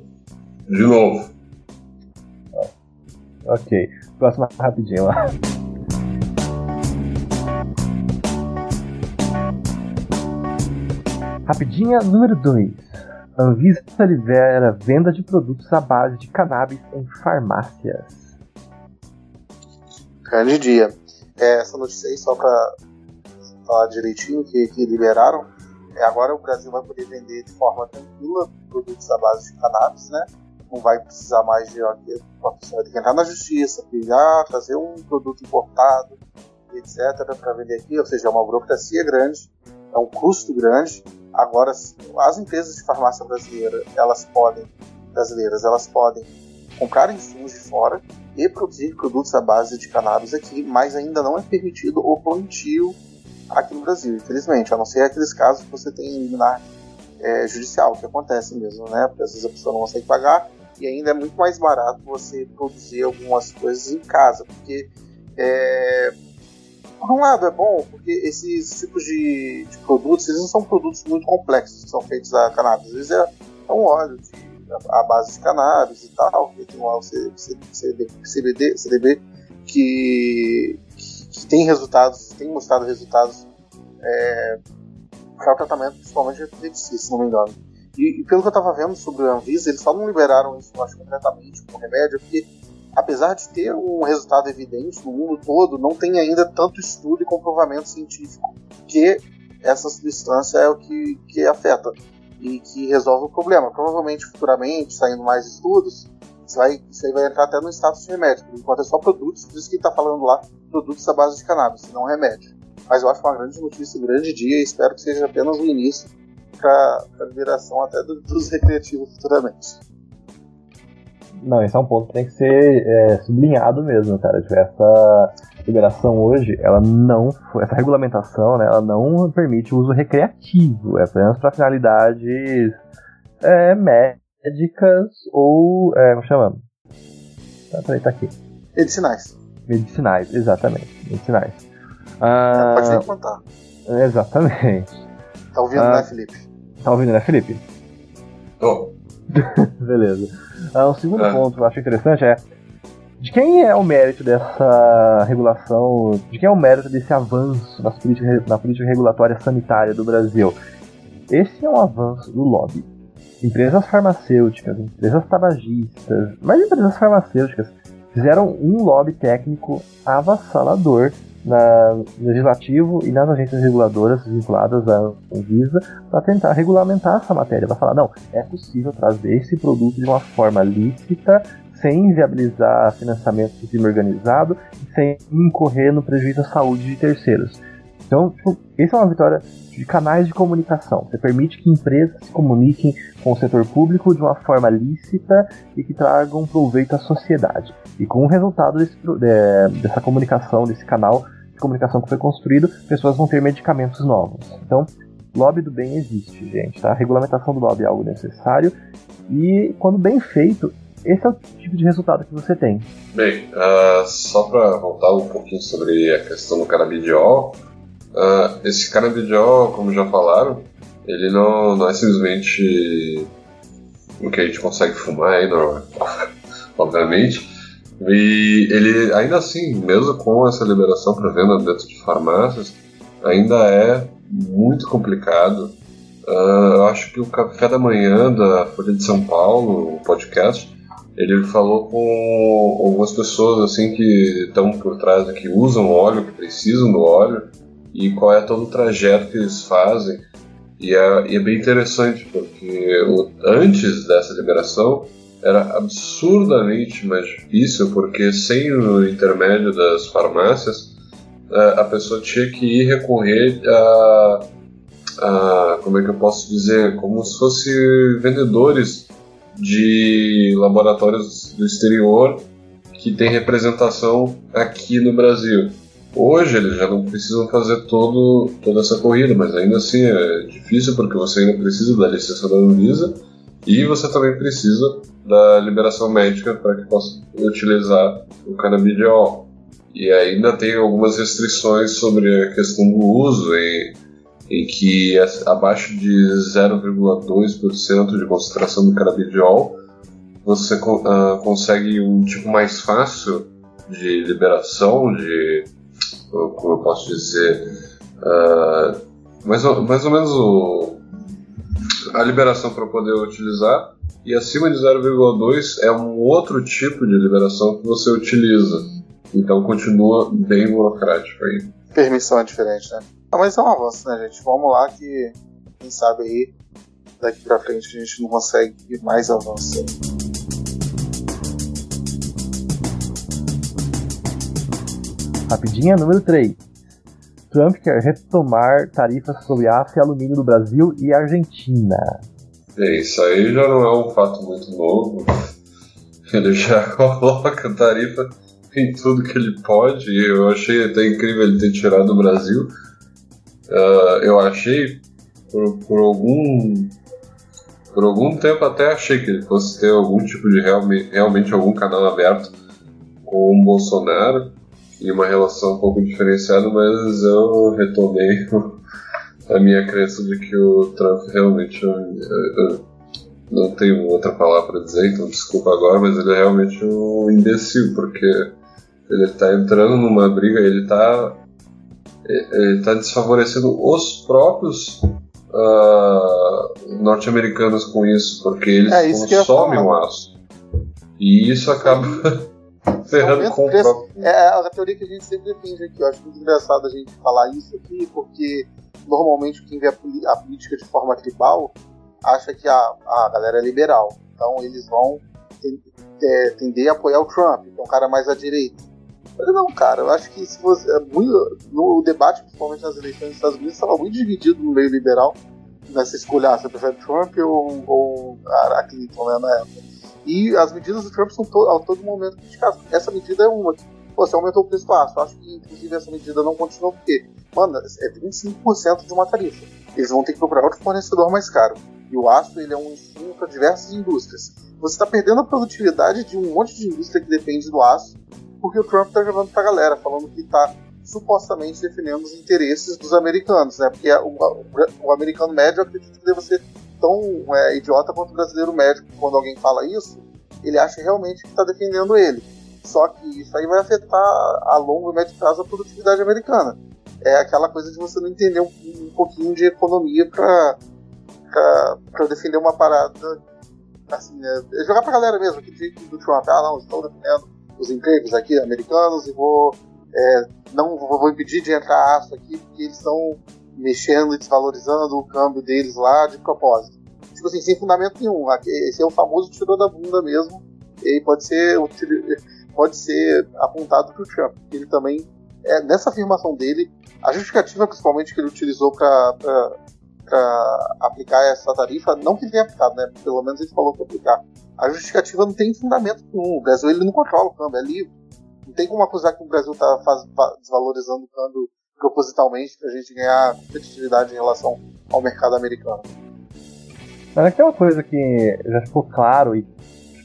de novo. Ok. Próxima rapidinho lá. (laughs) Rapidinha número 2. Anvisa libera venda de produtos à base de cannabis em farmácias. Grande dia. É, essa notícia aí, só para falar direitinho, que, que liberaram, é, agora o Brasil vai poder vender de forma tranquila produtos à base de cannabis, né? Não vai precisar mais de aqui, uma pessoa tem que entrar na justiça, pegar, trazer um produto importado, etc., para vender aqui, ou seja, é uma burocracia grande, é um custo grande, Agora, as empresas de farmácia brasileira, elas podem, brasileiras, elas podem comprar insumos de fora e produzir produtos à base de cannabis aqui, mas ainda não é permitido o plantio aqui no Brasil, infelizmente, a não ser aqueles casos que você tem liminar é, judicial, que acontece mesmo, né? Porque às vezes a pessoa não consegue pagar e ainda é muito mais barato você produzir algumas coisas em casa, porque é, Por um lado é bom, porque esses tipos de, de produtos, eles não são produtos muito complexos que são feitos a cannabis. Às vezes é, é um óleo de, a base de cannabis e tal, que tem um óleo CBD, CBD que, que tem resultados, tem mostrado resultados é, para o tratamento principalmente de epilepsia, se não me engano. E, e, pelo que eu estava vendo sobre o Anvisa, eles só não liberaram isso, acho, completamente como remédio, porque apesar de ter um resultado evidente no mundo todo, não tem ainda tanto estudo e comprovamento científico que essa substância é o que, que afeta e que resolve o problema. Provavelmente, futuramente, saindo mais estudos, isso, vai, isso aí vai entrar até no status de remédio, por enquanto é só produtos, por isso que está falando lá, produtos à base de cannabis, não remédio. Mas eu acho uma grande notícia, um grande dia, e espero que seja apenas o início para a liberação até do, dos recreativos futuramente. Não, esse é um ponto que tem que ser é, sublinhado mesmo, cara. Tipo, essa liberação hoje, ela não, essa regulamentação, né, ela não permite o uso recreativo, é apenas para finalidades é, médicas ou, é, como chama? Ah, peraí, tá aqui. Medicinais. Medicinais, exatamente, medicinais. Ah, pode nem contar. Exatamente. Tá ouvindo, ah, né, Felipe? Tá ouvindo, né, Felipe? Tô. (laughs) Beleza. Ah, o segundo ah. ponto que eu acho interessante é de quem é o mérito dessa regulação, de quem é o mérito desse avanço nas política, na política regulatória sanitária do Brasil? Esse é um avanço do lobby. Empresas farmacêuticas, empresas tabagistas, mas empresas farmacêuticas fizeram um lobby técnico avassalador na, legislativo e nas agências reguladoras vinculadas à Anvisa para tentar regulamentar essa matéria, para falar, não, é possível trazer esse produto de uma forma lícita, sem inviabilizar financiamento do crime organizado, sem incorrer no prejuízo à saúde de terceiros. Então, tipo, essa é uma vitória de canais de comunicação. Você permite que empresas se comuniquem com o setor público de uma forma lícita e que tragam proveito à sociedade. E com o resultado desse, de, dessa comunicação, desse canal, de comunicação que foi construído, pessoas vão ter medicamentos novos. Então, lobby do bem existe, gente, tá? A regulamentação do lobby é algo necessário e, quando bem feito, esse é o tipo de resultado que você tem. Bem, uh, só para voltar um pouquinho sobre a questão do canabidiol, uh, esse canabidiol, como já falaram, ele não, não é simplesmente o que a gente consegue fumar aí, não, (laughs) obviamente, e ele, ainda assim, mesmo com essa liberação para venda dentro de farmácias, ainda é muito complicado. Uh, eu acho que o Café da Manhã da Folha de São Paulo, o podcast, ele falou com algumas pessoas assim que estão por trás, que usam óleo, que precisam do óleo, e qual é todo o trajeto que eles fazem. E é, e é bem interessante, porque o, antes dessa liberação, era absurdamente mais difícil, porque sem o intermédio das farmácias, a pessoa tinha que ir recorrer a, a como é que eu posso dizer, como se fosse vendedores de laboratórios do exterior que tem representação aqui no Brasil. Hoje eles já não precisam fazer todo, toda essa corrida, mas ainda assim é difícil porque você ainda precisa da licença da Anvisa e você também precisa da liberação médica para que possa utilizar o canabidiol. E ainda tem algumas restrições sobre a questão do uso, em, em que abaixo de 0,2% de concentração do canabidiol você uh, consegue um tipo mais fácil de liberação, de como eu posso dizer, uh, mais, ou, mais ou menos o, a liberação para poder utilizar, e acima de 0,2 é um outro tipo de liberação que você utiliza. Então continua bem burocrático aí. Permissão é diferente, né? Ah, mas é um avanço, né, gente? Vamos lá que, quem sabe aí, daqui pra frente a gente não consegue ir mais avanço. Rapidinha, número 3. Trump quer retomar tarifas sobre aço e alumínio do Brasil e Argentina. É, isso aí já não é um fato muito novo. Ele já (laughs) coloca tarifa em tudo que ele pode. Eu achei até incrível ele ter tirado o Brasil. Uh, eu achei por, por, algum por algum tempo até achei que ele fosse ter algum tipo de realme, realmente algum canal aberto com o Bolsonaro em uma relação um pouco diferenciada, mas eu retomei (laughs) a minha crença de que o Trump realmente. Eu, eu não tenho outra palavra para dizer, então desculpa agora, mas ele é realmente um imbecil, porque ele está entrando numa briga, ele está ele tá desfavorecendo os próprios uh, norte-americanos com isso, porque eles É, isso consomem o aço. E isso acaba (laughs) ferrando com preço. próprio. É a teoria que a gente sempre defende aqui. Eu acho muito engraçado a gente falar isso aqui, porque normalmente quem vê a, política de forma tribal acha que a, a galera é liberal. Então eles vão é, tender a apoiar o Trump, que é um cara mais à direita. Mas não, cara, eu acho que se você. é muito- no debate, principalmente nas eleições dos Estados Unidos, estava muito dividido no meio liberal nessa escolha. ah, Você prefere Trump ou, ou a a Clinton, né, na época. E as medidas do Trump são to a todo momento criticadas. Essa medida é uma. Pô, você aumentou o preço do aço. Acho que, inclusive, essa medida não continua porque, mano, é 25% de uma tarifa. Eles vão ter que procurar outro fornecedor mais caro. E o aço, ele é um insumo para diversas indústrias. Você está perdendo a produtividade de um monte de indústria que depende do aço, porque o Trump está jogando pra galera, falando que está supostamente defendendo os interesses dos americanos, né? Porque o, o- o americano médio acredita que deve ser tão é, idiota quanto o brasileiro médio. Quando alguém fala isso, ele acha realmente que está defendendo ele. Só que isso aí vai afetar a longo e médio prazo a produtividade americana. É aquela coisa de você não entender um, um pouquinho de economia para defender uma parada assim, né? É jogar pra galera mesmo, que diz do Trump, ah não, estou defendendo os empregos aqui americanos e vou é, não vou, vou impedir de entrar aço aqui porque eles estão mexendo e desvalorizando o câmbio deles lá de propósito. Tipo assim, sem fundamento nenhum. Esse é o famoso tirou da bunda mesmo. E pode ser, pode ser apontado pro Trump. porque Ele também, é, nessa afirmação dele, a justificativa principalmente que ele utilizou para aplicar essa tarifa, não que ele tenha aplicado, né? Pelo menos ele falou que aplicar. A justificativa não tem fundamento nenhum. O Brasil ele não controla o câmbio, é livre. Não tem como acusar que o Brasil está desvalorizando o câmbio propositalmente para a gente ganhar competitividade em relação ao mercado americano. Mas é tem uma coisa que já ficou claro e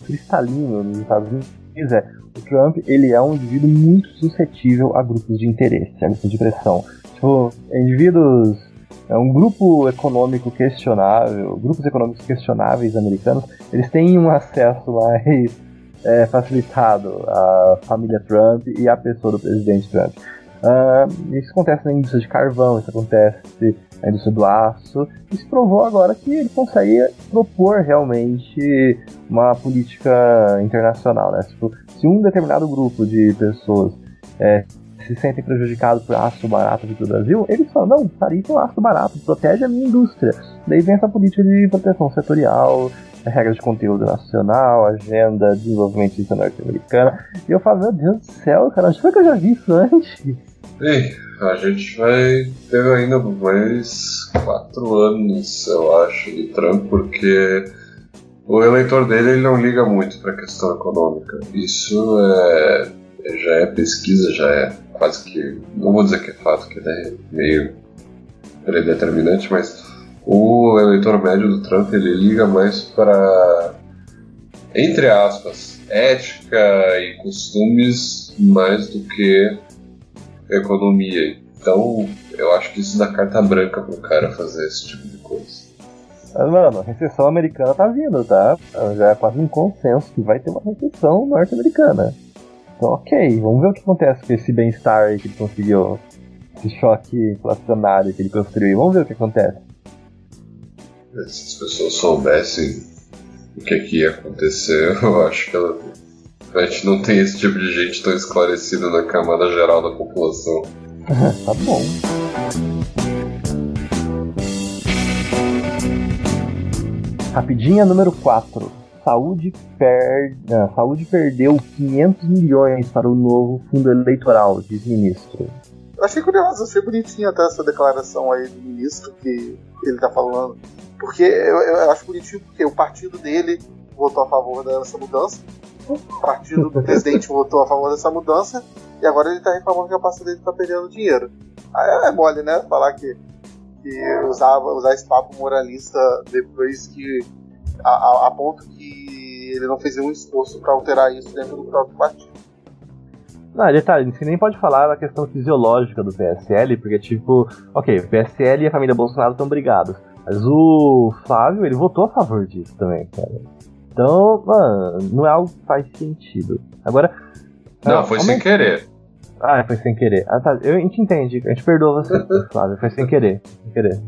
cristalino nos Estados Unidos é o Trump ele é um indivíduo muito suscetível a grupos de interesse, a grupos de pressão. Tipo, indivíduos é um grupo econômico questionável, grupos econômicos questionáveis americanos, eles têm um acesso mais é, facilitado à família Trump e à pessoa do presidente Trump. Ah, isso acontece na indústria de carvão, isso acontece na indústria do aço. Isso provou agora que ele consegue propor realmente uma política internacional. Né? Tipo, se um determinado grupo de pessoas é, se sentem prejudicados por aço barato aqui do Brasil, eles falam, não, tarifa o aço barato, protege a minha indústria. Daí vem essa política de proteção setorial, regras de conteúdo nacional, agenda de desenvolvimento norte-americana. E eu falo, meu Deus do céu, cara, foi que eu já vi isso antes? Ei, a gente vai ter ainda mais quatro anos, eu acho, de Trump, porque o eleitor dele ele não liga muito para a questão econômica. Isso é, já é pesquisa, já é quase que. Não vou dizer que é fato, que é meio predeterminante, mas o eleitor médio do Trump ele liga mais para, entre aspas, ética e costumes mais do que economia. Então, eu acho que isso dá carta branca pro cara fazer esse tipo de coisa. Mas, mano, a recessão americana tá vindo, tá? Já é quase um consenso que vai ter uma recessão norte-americana. Então, ok, vamos ver o que acontece com esse bem-estar aí que ele conseguiu. Esse choque inflacionário que ele construiu. Vamos ver o que acontece. Se as pessoas soubessem o que, que ia acontecer, (laughs) eu acho que ela, a gente não tem esse tipo de gente tão esclarecida na camada geral da população. (laughs) tá bom. Rapidinha número 4. Saúde, per... Não, Saúde perdeu 500 milhões para o novo fundo eleitoral, diz ministro. Eu achei curioso, achei bonitinha até essa declaração aí do ministro que ele tá falando. Porque eu, eu acho bonitinho porque o partido dele votou a favor dessa mudança, o partido do presidente votou a favor dessa mudança, e agora ele tá reclamando que a pasta dele tá perdendo dinheiro. Aí é mole, né? Falar que, que usava, usar esse papo moralista depois que. A, a, a ponto que ele não fez nenhum esforço para alterar isso dentro do próprio partido. Não, detalhe, você nem pode falar da questão fisiológica do PSL, porque, tipo, ok, o PSL e a família Bolsonaro estão brigados. Mas o Flávio, ele votou a favor disso também, cara. Então, mano, não é algo que faz sentido. Agora. Não, ah, foi sem querer. Ah, foi sem querer. Ah, tá. Eu, a gente entende, a gente perdoa você, (laughs) Flávio. Foi sem querer. Sem querer.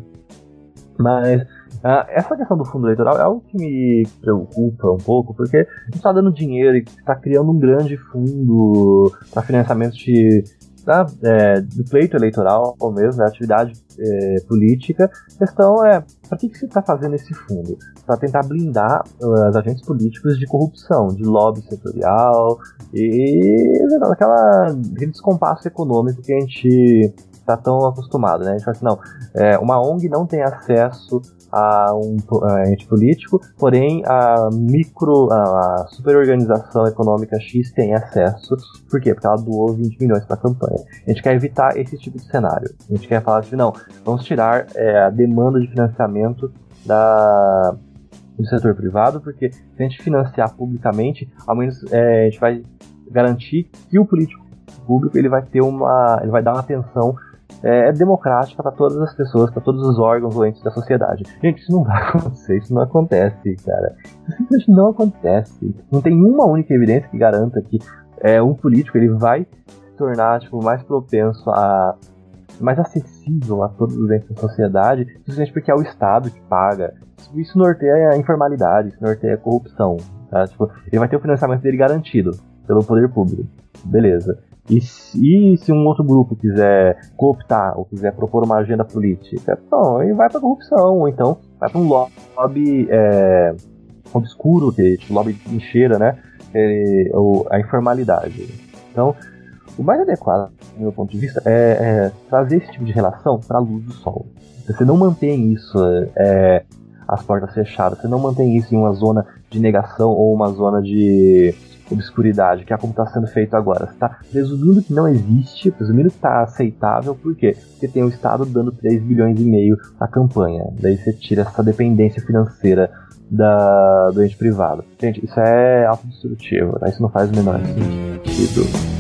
Mas. Uh, essa questão do fundo eleitoral é algo que me preocupa um pouco, porque a gente está dando dinheiro e está criando um grande fundo para financiamento de, da, é, do pleito eleitoral, ou mesmo, da atividade é, política. A questão é, para que, que você está fazendo esse fundo? Para tentar blindar uh, os agentes políticos de corrupção, de lobby setorial e aquela, aquele descompasso econômico que a gente está tão acostumado, né? A gente fala assim, não, é, uma ONG não tem acesso a um ente político, porém a micro, a, a superorganização econômica X tem acesso. Por quê? Porque ela doou 20 milhões para a campanha. A gente quer evitar esse tipo de cenário. A gente quer falar assim, não, vamos tirar é, a demanda de financiamento da, do setor privado, porque se a gente financiar publicamente, ao menos é, a gente vai garantir que o político público ele vai ter uma, ele vai dar uma atenção é, é democrática para todas as pessoas, para todos os órgãos doentes da sociedade. Gente, isso não vai (laughs) acontecer, isso não acontece, cara. Isso simplesmente não acontece. Não tem uma única evidência que garanta que é, um político ele vai se tornar tipo, mais propenso a. mais acessível a todos os entes da sociedade, simplesmente porque é o Estado que paga. Isso norteia a informalidade, isso norteia a corrupção. Tá? Tipo, ele vai ter o financiamento dele garantido pelo poder público. Beleza. E se, se um outro grupo quiser cooptar ou quiser propor uma agenda política, então ele vai para corrupção, ou então vai para um lobby é, obscuro, que tipo lobby de trincheira, né? É, ou a informalidade. Então, o mais adequado, do meu ponto de vista, é, é trazer esse tipo de relação para a luz do sol. Você não mantém isso é, as portas fechadas, você não mantém isso em uma zona de negação ou uma zona de obscuridade, que é como está sendo feito agora. Você está presumindo que não existe, presumindo que está aceitável, por quê? Porque tem o Estado dando 3 bilhões e meio à campanha. Daí você tira essa dependência financeira da, do ente privado. Gente, isso é autodestrutivo, tá? isso não faz o menor sentido.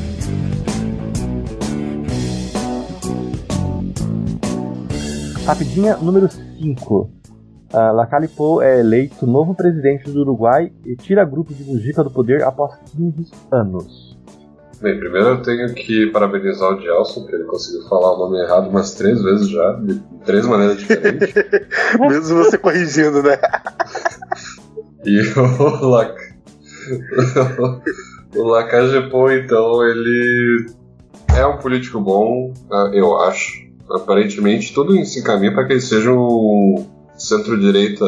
Rapidinha, número 5. Uh, Lacalipo é eleito novo presidente do Uruguai e tira grupo de Mujica do poder após 15 anos. Bem, primeiro eu tenho que parabenizar o Gelson, que ele conseguiu falar o nome errado umas três vezes já, de três maneiras diferentes. (laughs) Mesmo você corrigindo, né? (laughs) e o Lac... (laughs) o Lacagepo, então, ele é um político bom, eu acho. Aparentemente, tudo se encaminha para que ele seja um centro-direita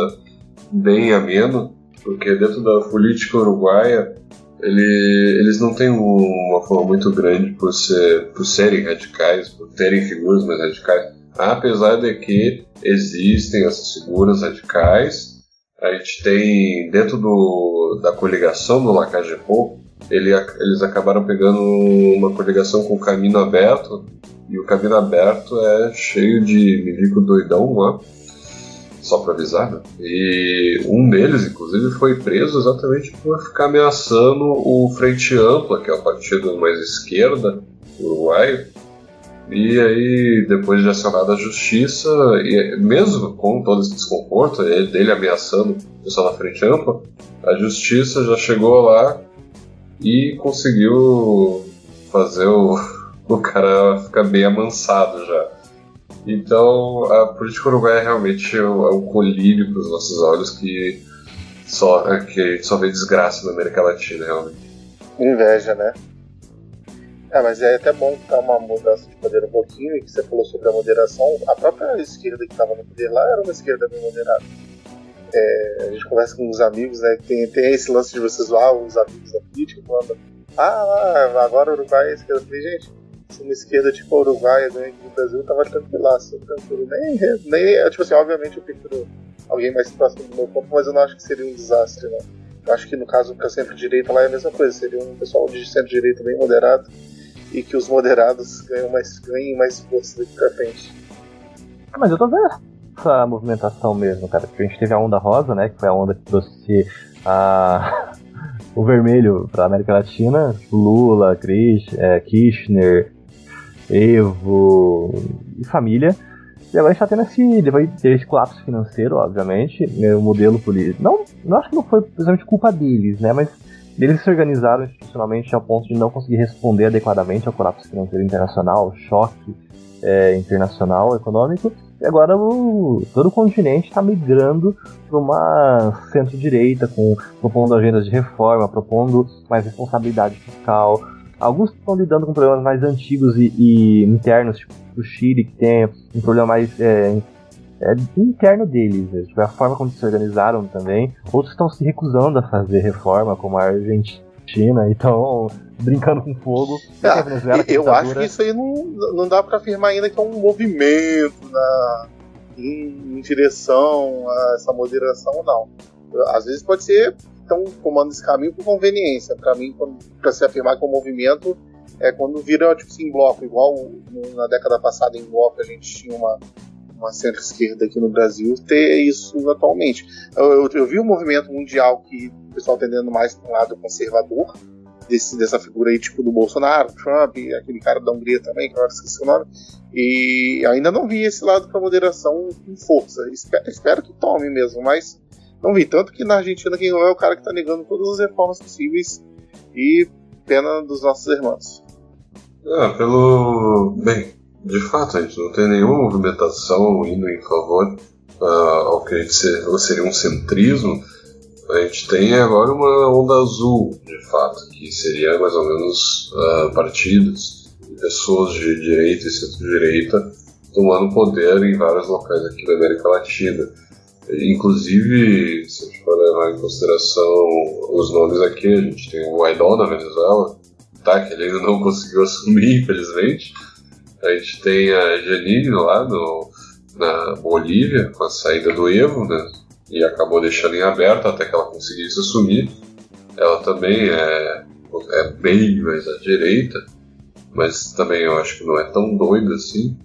bem ameno, porque dentro da política uruguaia ele, eles não têm uma forma muito grande por, ser, por serem radicais, por terem figuras mais radicais, apesar de que existem essas figuras radicais. A gente tem dentro do, da coligação do Lacagepo, ele, eles acabaram pegando uma coligação com o Caminho Aberto, e o Caminho Aberto é cheio de milico doidão lá só para avisar, né? E um deles, inclusive, foi preso exatamente por ficar ameaçando o Frente Ampla, que é o partido mais esquerda uruguaio. E aí, depois de acionada a justiça, e mesmo com todo esse desconforto, dele ameaçando o pessoal na Frente Ampla, a justiça já chegou lá e conseguiu fazer o, (laughs) o cara ficar bem amansado já. Então, a política uruguaia é realmente é um colírio para os nossos olhos que só, que só vê desgraça na América Latina, realmente. Inveja, né? É, mas é até bom dar uma mudança de poder um pouquinho, e que você falou sobre a moderação. A própria esquerda que estava no poder lá era uma esquerda bem moderada. É, a gente conversa com uns amigos, né? Tem, tem esse lance de vocês lá, os amigos da política, falando: Ah, agora o Uruguai é esquerda. Eu falei, gente, uma esquerda tipo a Uruguai ganha aqui no Brasil, tava tranquilaço, tranquilo. Nem, nem, tipo assim, obviamente eu prefiro alguém mais próximo do meu ponto, mas eu não acho que seria um desastre, não. Eu acho que no caso do centro-direita lá é a mesma coisa, seria um pessoal de centro-direita bem moderado e que os moderados ganham mais, ganhem mais força daqui pra frente. Ah, mas eu tô vendo essa movimentação mesmo, cara, porque a gente teve a onda rosa, né, que foi a onda que trouxe a (laughs) o vermelho para América Latina, Lula, Chris, é, Kirchner, Evo e família. E agora a gente está tendo esse, depois esse colapso financeiro, obviamente, né, o modelo político. Não, não acho que não foi precisamente culpa deles, né? Mas eles se organizaram institucionalmente ao ponto de não conseguir responder adequadamente ao colapso financeiro internacional, ao choque é, internacional econômico. E agora o, todo o continente está migrando para uma centro-direita, com, propondo agendas de reforma, propondo mais responsabilidade fiscal. Alguns estão lidando com problemas mais antigos e, e internos, tipo o Chile, que tem um problema mais é, é, interno deles, né? tipo, a forma como se organizaram também. Outros estão se recusando a fazer reforma, como a Argentina, então (laughs) brincando com fogo. Ah, eu acho que isso aí não, não dá para afirmar ainda que é um movimento na, em, em direção a essa moderação, não. Às vezes pode ser estão tomando esse caminho por conveniência. Para mim, para se afirmar que um movimento é quando vira tipo assim, bloco, igual na década passada em bloco a gente tinha uma, uma centro-esquerda aqui no Brasil, ter isso atualmente. Eu, eu, eu vi um movimento mundial que o pessoal tendendo mais para um lado conservador, desse, dessa figura aí, tipo do Bolsonaro, Trump, aquele cara da Hungria também, que agora esqueci o nome, e ainda não vi esse lado para moderação com força. Espero, espero, que tome mesmo, mas não vi. Tanto que na Argentina quem é o cara que está negando todas as reformas possíveis e pena dos nossos irmãos. Ah, pelo. Bem, de fato, a gente não tem nenhuma movimentação indo em favor uh, ao que a gente ser, seria um centrismo a gente tem agora uma onda azul, de fato, que seria mais ou menos uh, partidos, pessoas de direita e centro-direita tomando poder em vários locais aqui da América Latina. Inclusive, se a gente for levar em consideração os nomes aqui, a gente tem o Guaidó na Venezuela, tá, que ele ainda não (laughs) conseguiu assumir, infelizmente. A gente tem a Janine lá no, na Bolívia, com a saída do Evo, né? e acabou deixando em aberto até que ela conseguisse assumir. Ela também é, é bem mais à direita, mas também eu acho que não é tão doida assim.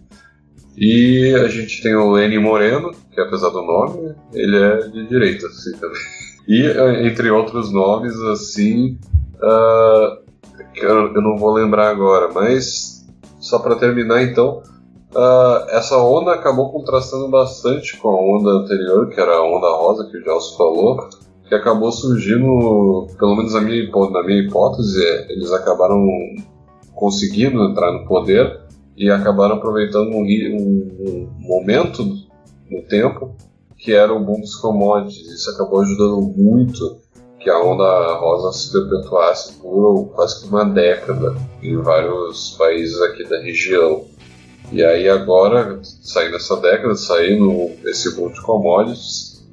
E a gente tem o Lenny Moreno, que apesar do nome, ele é de direita assim também. E entre outros nomes assim, uh, que eu, eu não vou lembrar agora, mas só para terminar então, Uh, essa onda acabou contrastando bastante com a onda anterior, que era a onda rosa que o Gelson falou, que acabou surgindo, pelo menos na minha, na minha hipótese, é, eles acabaram conseguindo entrar no poder e acabaram aproveitando um, um, um momento no tempo que era o boom dos commodities. Isso acabou ajudando muito que a onda rosa se perpetuasse por quase que uma década em vários países aqui da região. E aí agora, saindo essa década, saindo esse boom de commodities,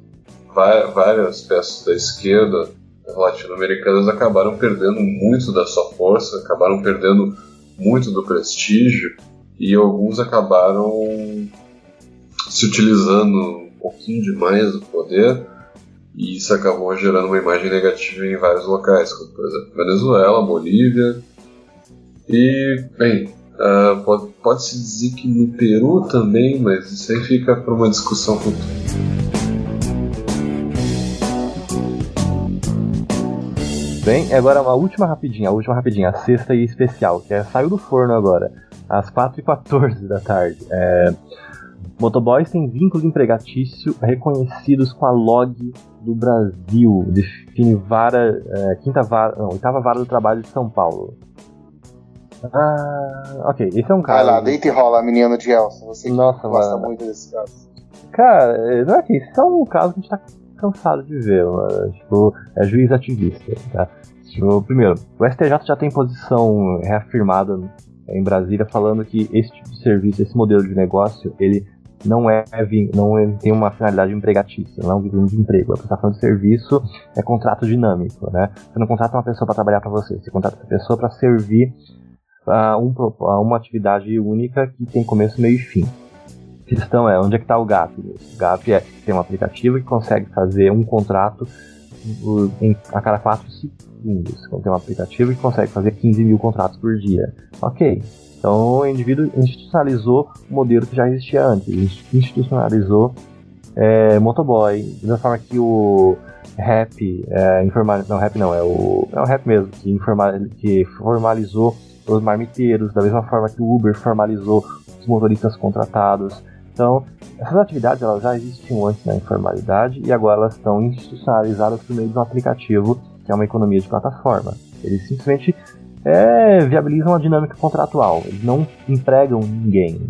várias peças da esquerda latino-americanas acabaram perdendo muito da sua força, acabaram perdendo muito do prestígio e alguns acabaram se utilizando um pouquinho demais do poder e isso acabou gerando uma imagem negativa em vários locais, como por exemplo Venezuela, Bolívia e, bem, Uh, pode, pode se dizer que no Peru também, mas isso aí fica para uma discussão futura. Bem, agora uma última rapidinha, a última rapidinha, a sexta e especial, que é, saiu do forno agora, às 4h14 da tarde. É, motoboys têm vínculo empregatício reconhecidos com a log do Brasil, define vara, é, quinta vara, não, oitava vara do trabalho de São Paulo. Ah, ok, esse é um caso. Vai lá, deita e rola, menino de Elsa. Você Nossa, gosta mano. muito desse caso. Cara, não é que isso é um caso que a gente tá cansado de ver, mano. Tipo, é juiz ativista, tá? Tipo, primeiro, o STJ já tem posição reafirmada em Brasília falando que esse tipo de serviço, esse modelo de negócio, ele não é não tem uma finalidade empregatícia, não é um vínculo de emprego. A prestação de serviço é contrato dinâmico, né? Você não contrata uma pessoa para trabalhar para você, você contrata a pessoa para servir a, um, a uma atividade única que tem começo, meio e fim. A questão é, onde é que está o GAP? O GAP é, tem um aplicativo que consegue fazer um contrato em, a cada 4 segundos. Então, tem um aplicativo que consegue fazer 15 mil contratos por dia. Ok. Então o indivíduo institucionalizou o modelo que já existia antes. Institucionalizou é, motoboy, da forma que o rap, é, informal, não, rap não, é o, é o rap mesmo, que, informal, que formalizou os marmiteiros, da mesma forma que o Uber formalizou os motoristas contratados. Então, essas atividades elas já existiam antes na informalidade e agora elas estão institucionalizadas por meio de um aplicativo que é uma economia de plataforma. Eles simplesmente é, viabilizam a dinâmica contratual, eles não empregam ninguém.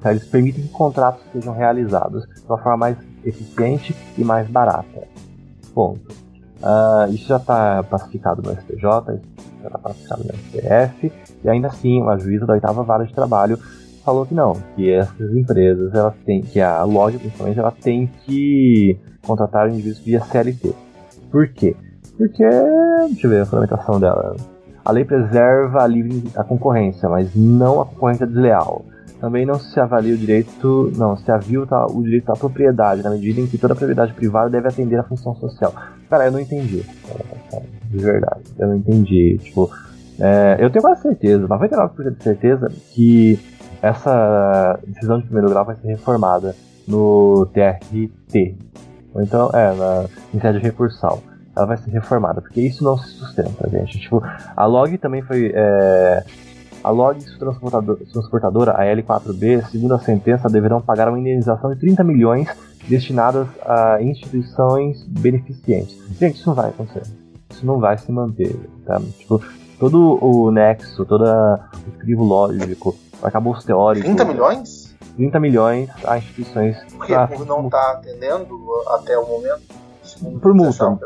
Tá? Eles permitem que contratos sejam realizados de uma forma mais eficiente e mais barata. Ponto. Uh, isso já está pacificado no STJ, já está pacificado no STF, e ainda assim, uma juíza da oitava vara de trabalho falou que não, que essas empresas, elas têm, que a loja principalmente, ela tem que contratar indivíduos via CLT. Por quê? Porque, deixa eu ver a fundamentação dela. A lei preserva a livre a concorrência, mas não a concorrência desleal. Também não se avalia o direito, não, se avilta o direito à propriedade, na medida em que toda propriedade privada deve atender à função social. Cara, eu não entendi. De verdade, eu não entendi. Tipo, é, eu tenho quase certeza, 99% de certeza, que essa decisão de primeiro grau vai ser reformada no TRT. Ou então, é, na, em sede recursal. Ela vai ser reformada, porque isso não se sustenta, gente. Tipo, a log também foi. É, a Log transportadora, transportadora, a L4B, segundo a sentença, deverão pagar uma indenização de 30 milhões destinadas a instituições beneficentes. Gente, isso não vai acontecer. Isso não vai se manter. Tá? Tipo, todo o nexo, todo o crivo lógico, os teóricos. 30 milhões? 30 milhões a instituições. Porque pra, por não estar tá atendendo até o momento? Por multa.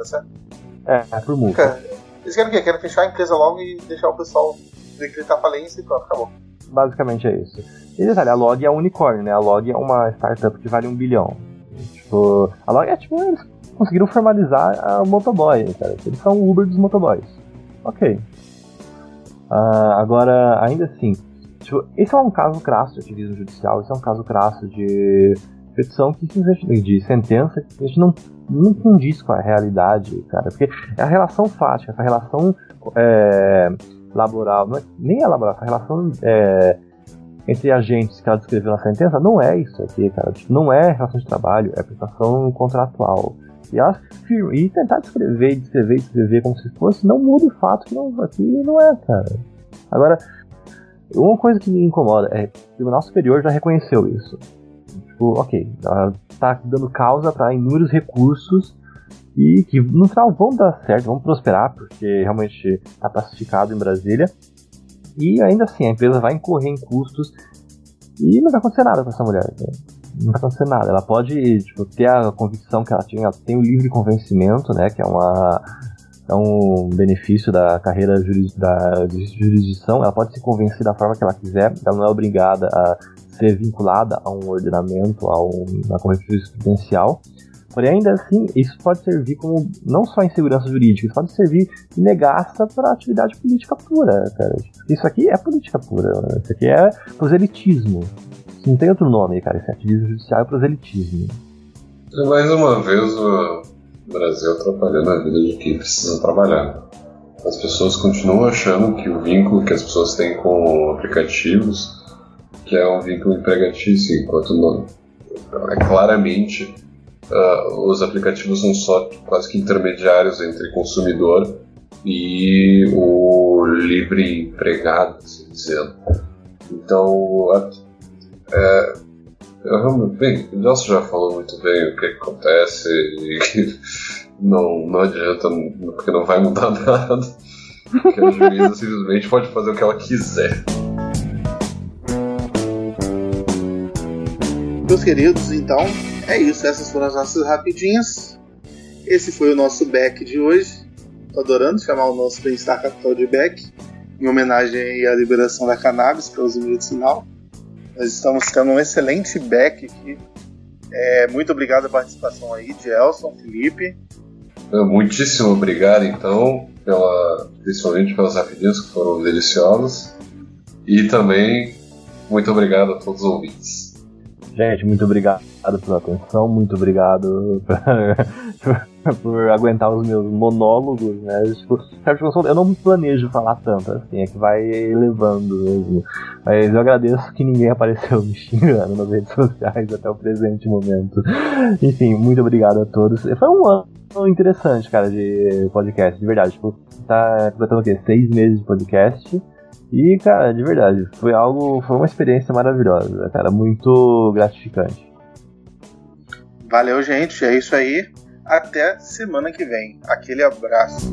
É, é, por multa. Eles querem o quê? Querem fechar a empresa logo e deixar o pessoal decretar falência e pronto, acabou. Basicamente é isso. E detalhe, a Log é um unicórnio, né? A Log é uma startup que vale um bilhão. Tipo, a Log é tipo, eles conseguiram formalizar o motoboy, cara. Eles são o Uber dos motoboys. Ok. Uh, agora, ainda assim, tipo, esse é um caso crasso de ativismo judicial, esse é um caso crasso de petição que de sentença que a gente não, não condiz com a realidade, cara. Porque é a relação fática, essa relação é, laboral, não é, nem é laboral, essa relação é, entre agentes que ela descreveu na sentença não é isso aqui, cara. Não é relação de trabalho, é prestação contratual. E, ela, e tentar descrever, descrever, descrever como se fosse, não muda o fato que não, aqui não é, cara. Agora, uma coisa que me incomoda é que o Tribunal Superior já reconheceu isso. Tipo, ok, ela tá dando causa para inúmeros recursos e que no final vão dar certo, vão prosperar, porque realmente está pacificado em Brasília. E ainda assim, a empresa vai incorrer em custos e não vai acontecer nada com essa mulher. Né? Não vai acontecer nada. Ela pode tipo, ter a convicção que ela tinha, ela tem o livre convencimento, né, que é uma é um benefício da carreira juris, da jurisdição. Ela pode se convencer da forma que ela quiser. Ela não é obrigada a ser vinculada a um ordenamento, a uma corrente jurisprudencial. Porém, ainda assim, isso pode servir como não só insegurança jurídica, isso pode servir de negaça para atividade política pura, cara. Isso aqui é política pura, né? isso aqui é proselitismo. Isso não tem outro nome, cara. Esse ativismo judicial é proselitismo. Mais uma vez o Brasil atrapalhando a vida de quem precisa trabalhar. As pessoas continuam achando que o vínculo que as pessoas têm com aplicativos que é um vínculo empregatício, enquanto não. É claramente uh, os aplicativos são só quase que intermediários entre consumidor e o livre empregado, assim dizendo. Então, é, bem, o Nelson já falou muito bem o que acontece e não, não adianta, porque não vai mudar (laughs) nada. Que a juíza simplesmente pode fazer o que ela quiser. Meus queridos, então, é isso, essas foram as nossas rapidinhas. Esse foi o nosso back de hoje. Tô adorando chamar o nosso Bem-Estar Capital de back, em homenagem à liberação da cannabis para uso medicinal. Nós estamos tendo um excelente back aqui. É, muito obrigado a participação aí de Elson, Felipe. Muitíssimo obrigado, então, pela, principalmente pelas rapidinhas que foram deliciosas. E também muito obrigado a todos os ouvintes. Gente, muito obrigado pela atenção, muito obrigado. (laughs) por aguentar os meus monólogos, né? Tipo, eu não planejo falar tanto, assim, é que vai levando mesmo. Mas eu agradeço que ninguém apareceu me xingando nas redes sociais até o presente momento. Enfim, muito obrigado a todos. Foi um ano interessante, cara, de podcast, de verdade. Tipo, tá completando o quê? Seis meses de podcast. E, cara, de verdade, foi algo, foi uma experiência maravilhosa, cara, muito gratificante. Valeu, gente, é isso aí. Até semana que vem. Aquele abraço.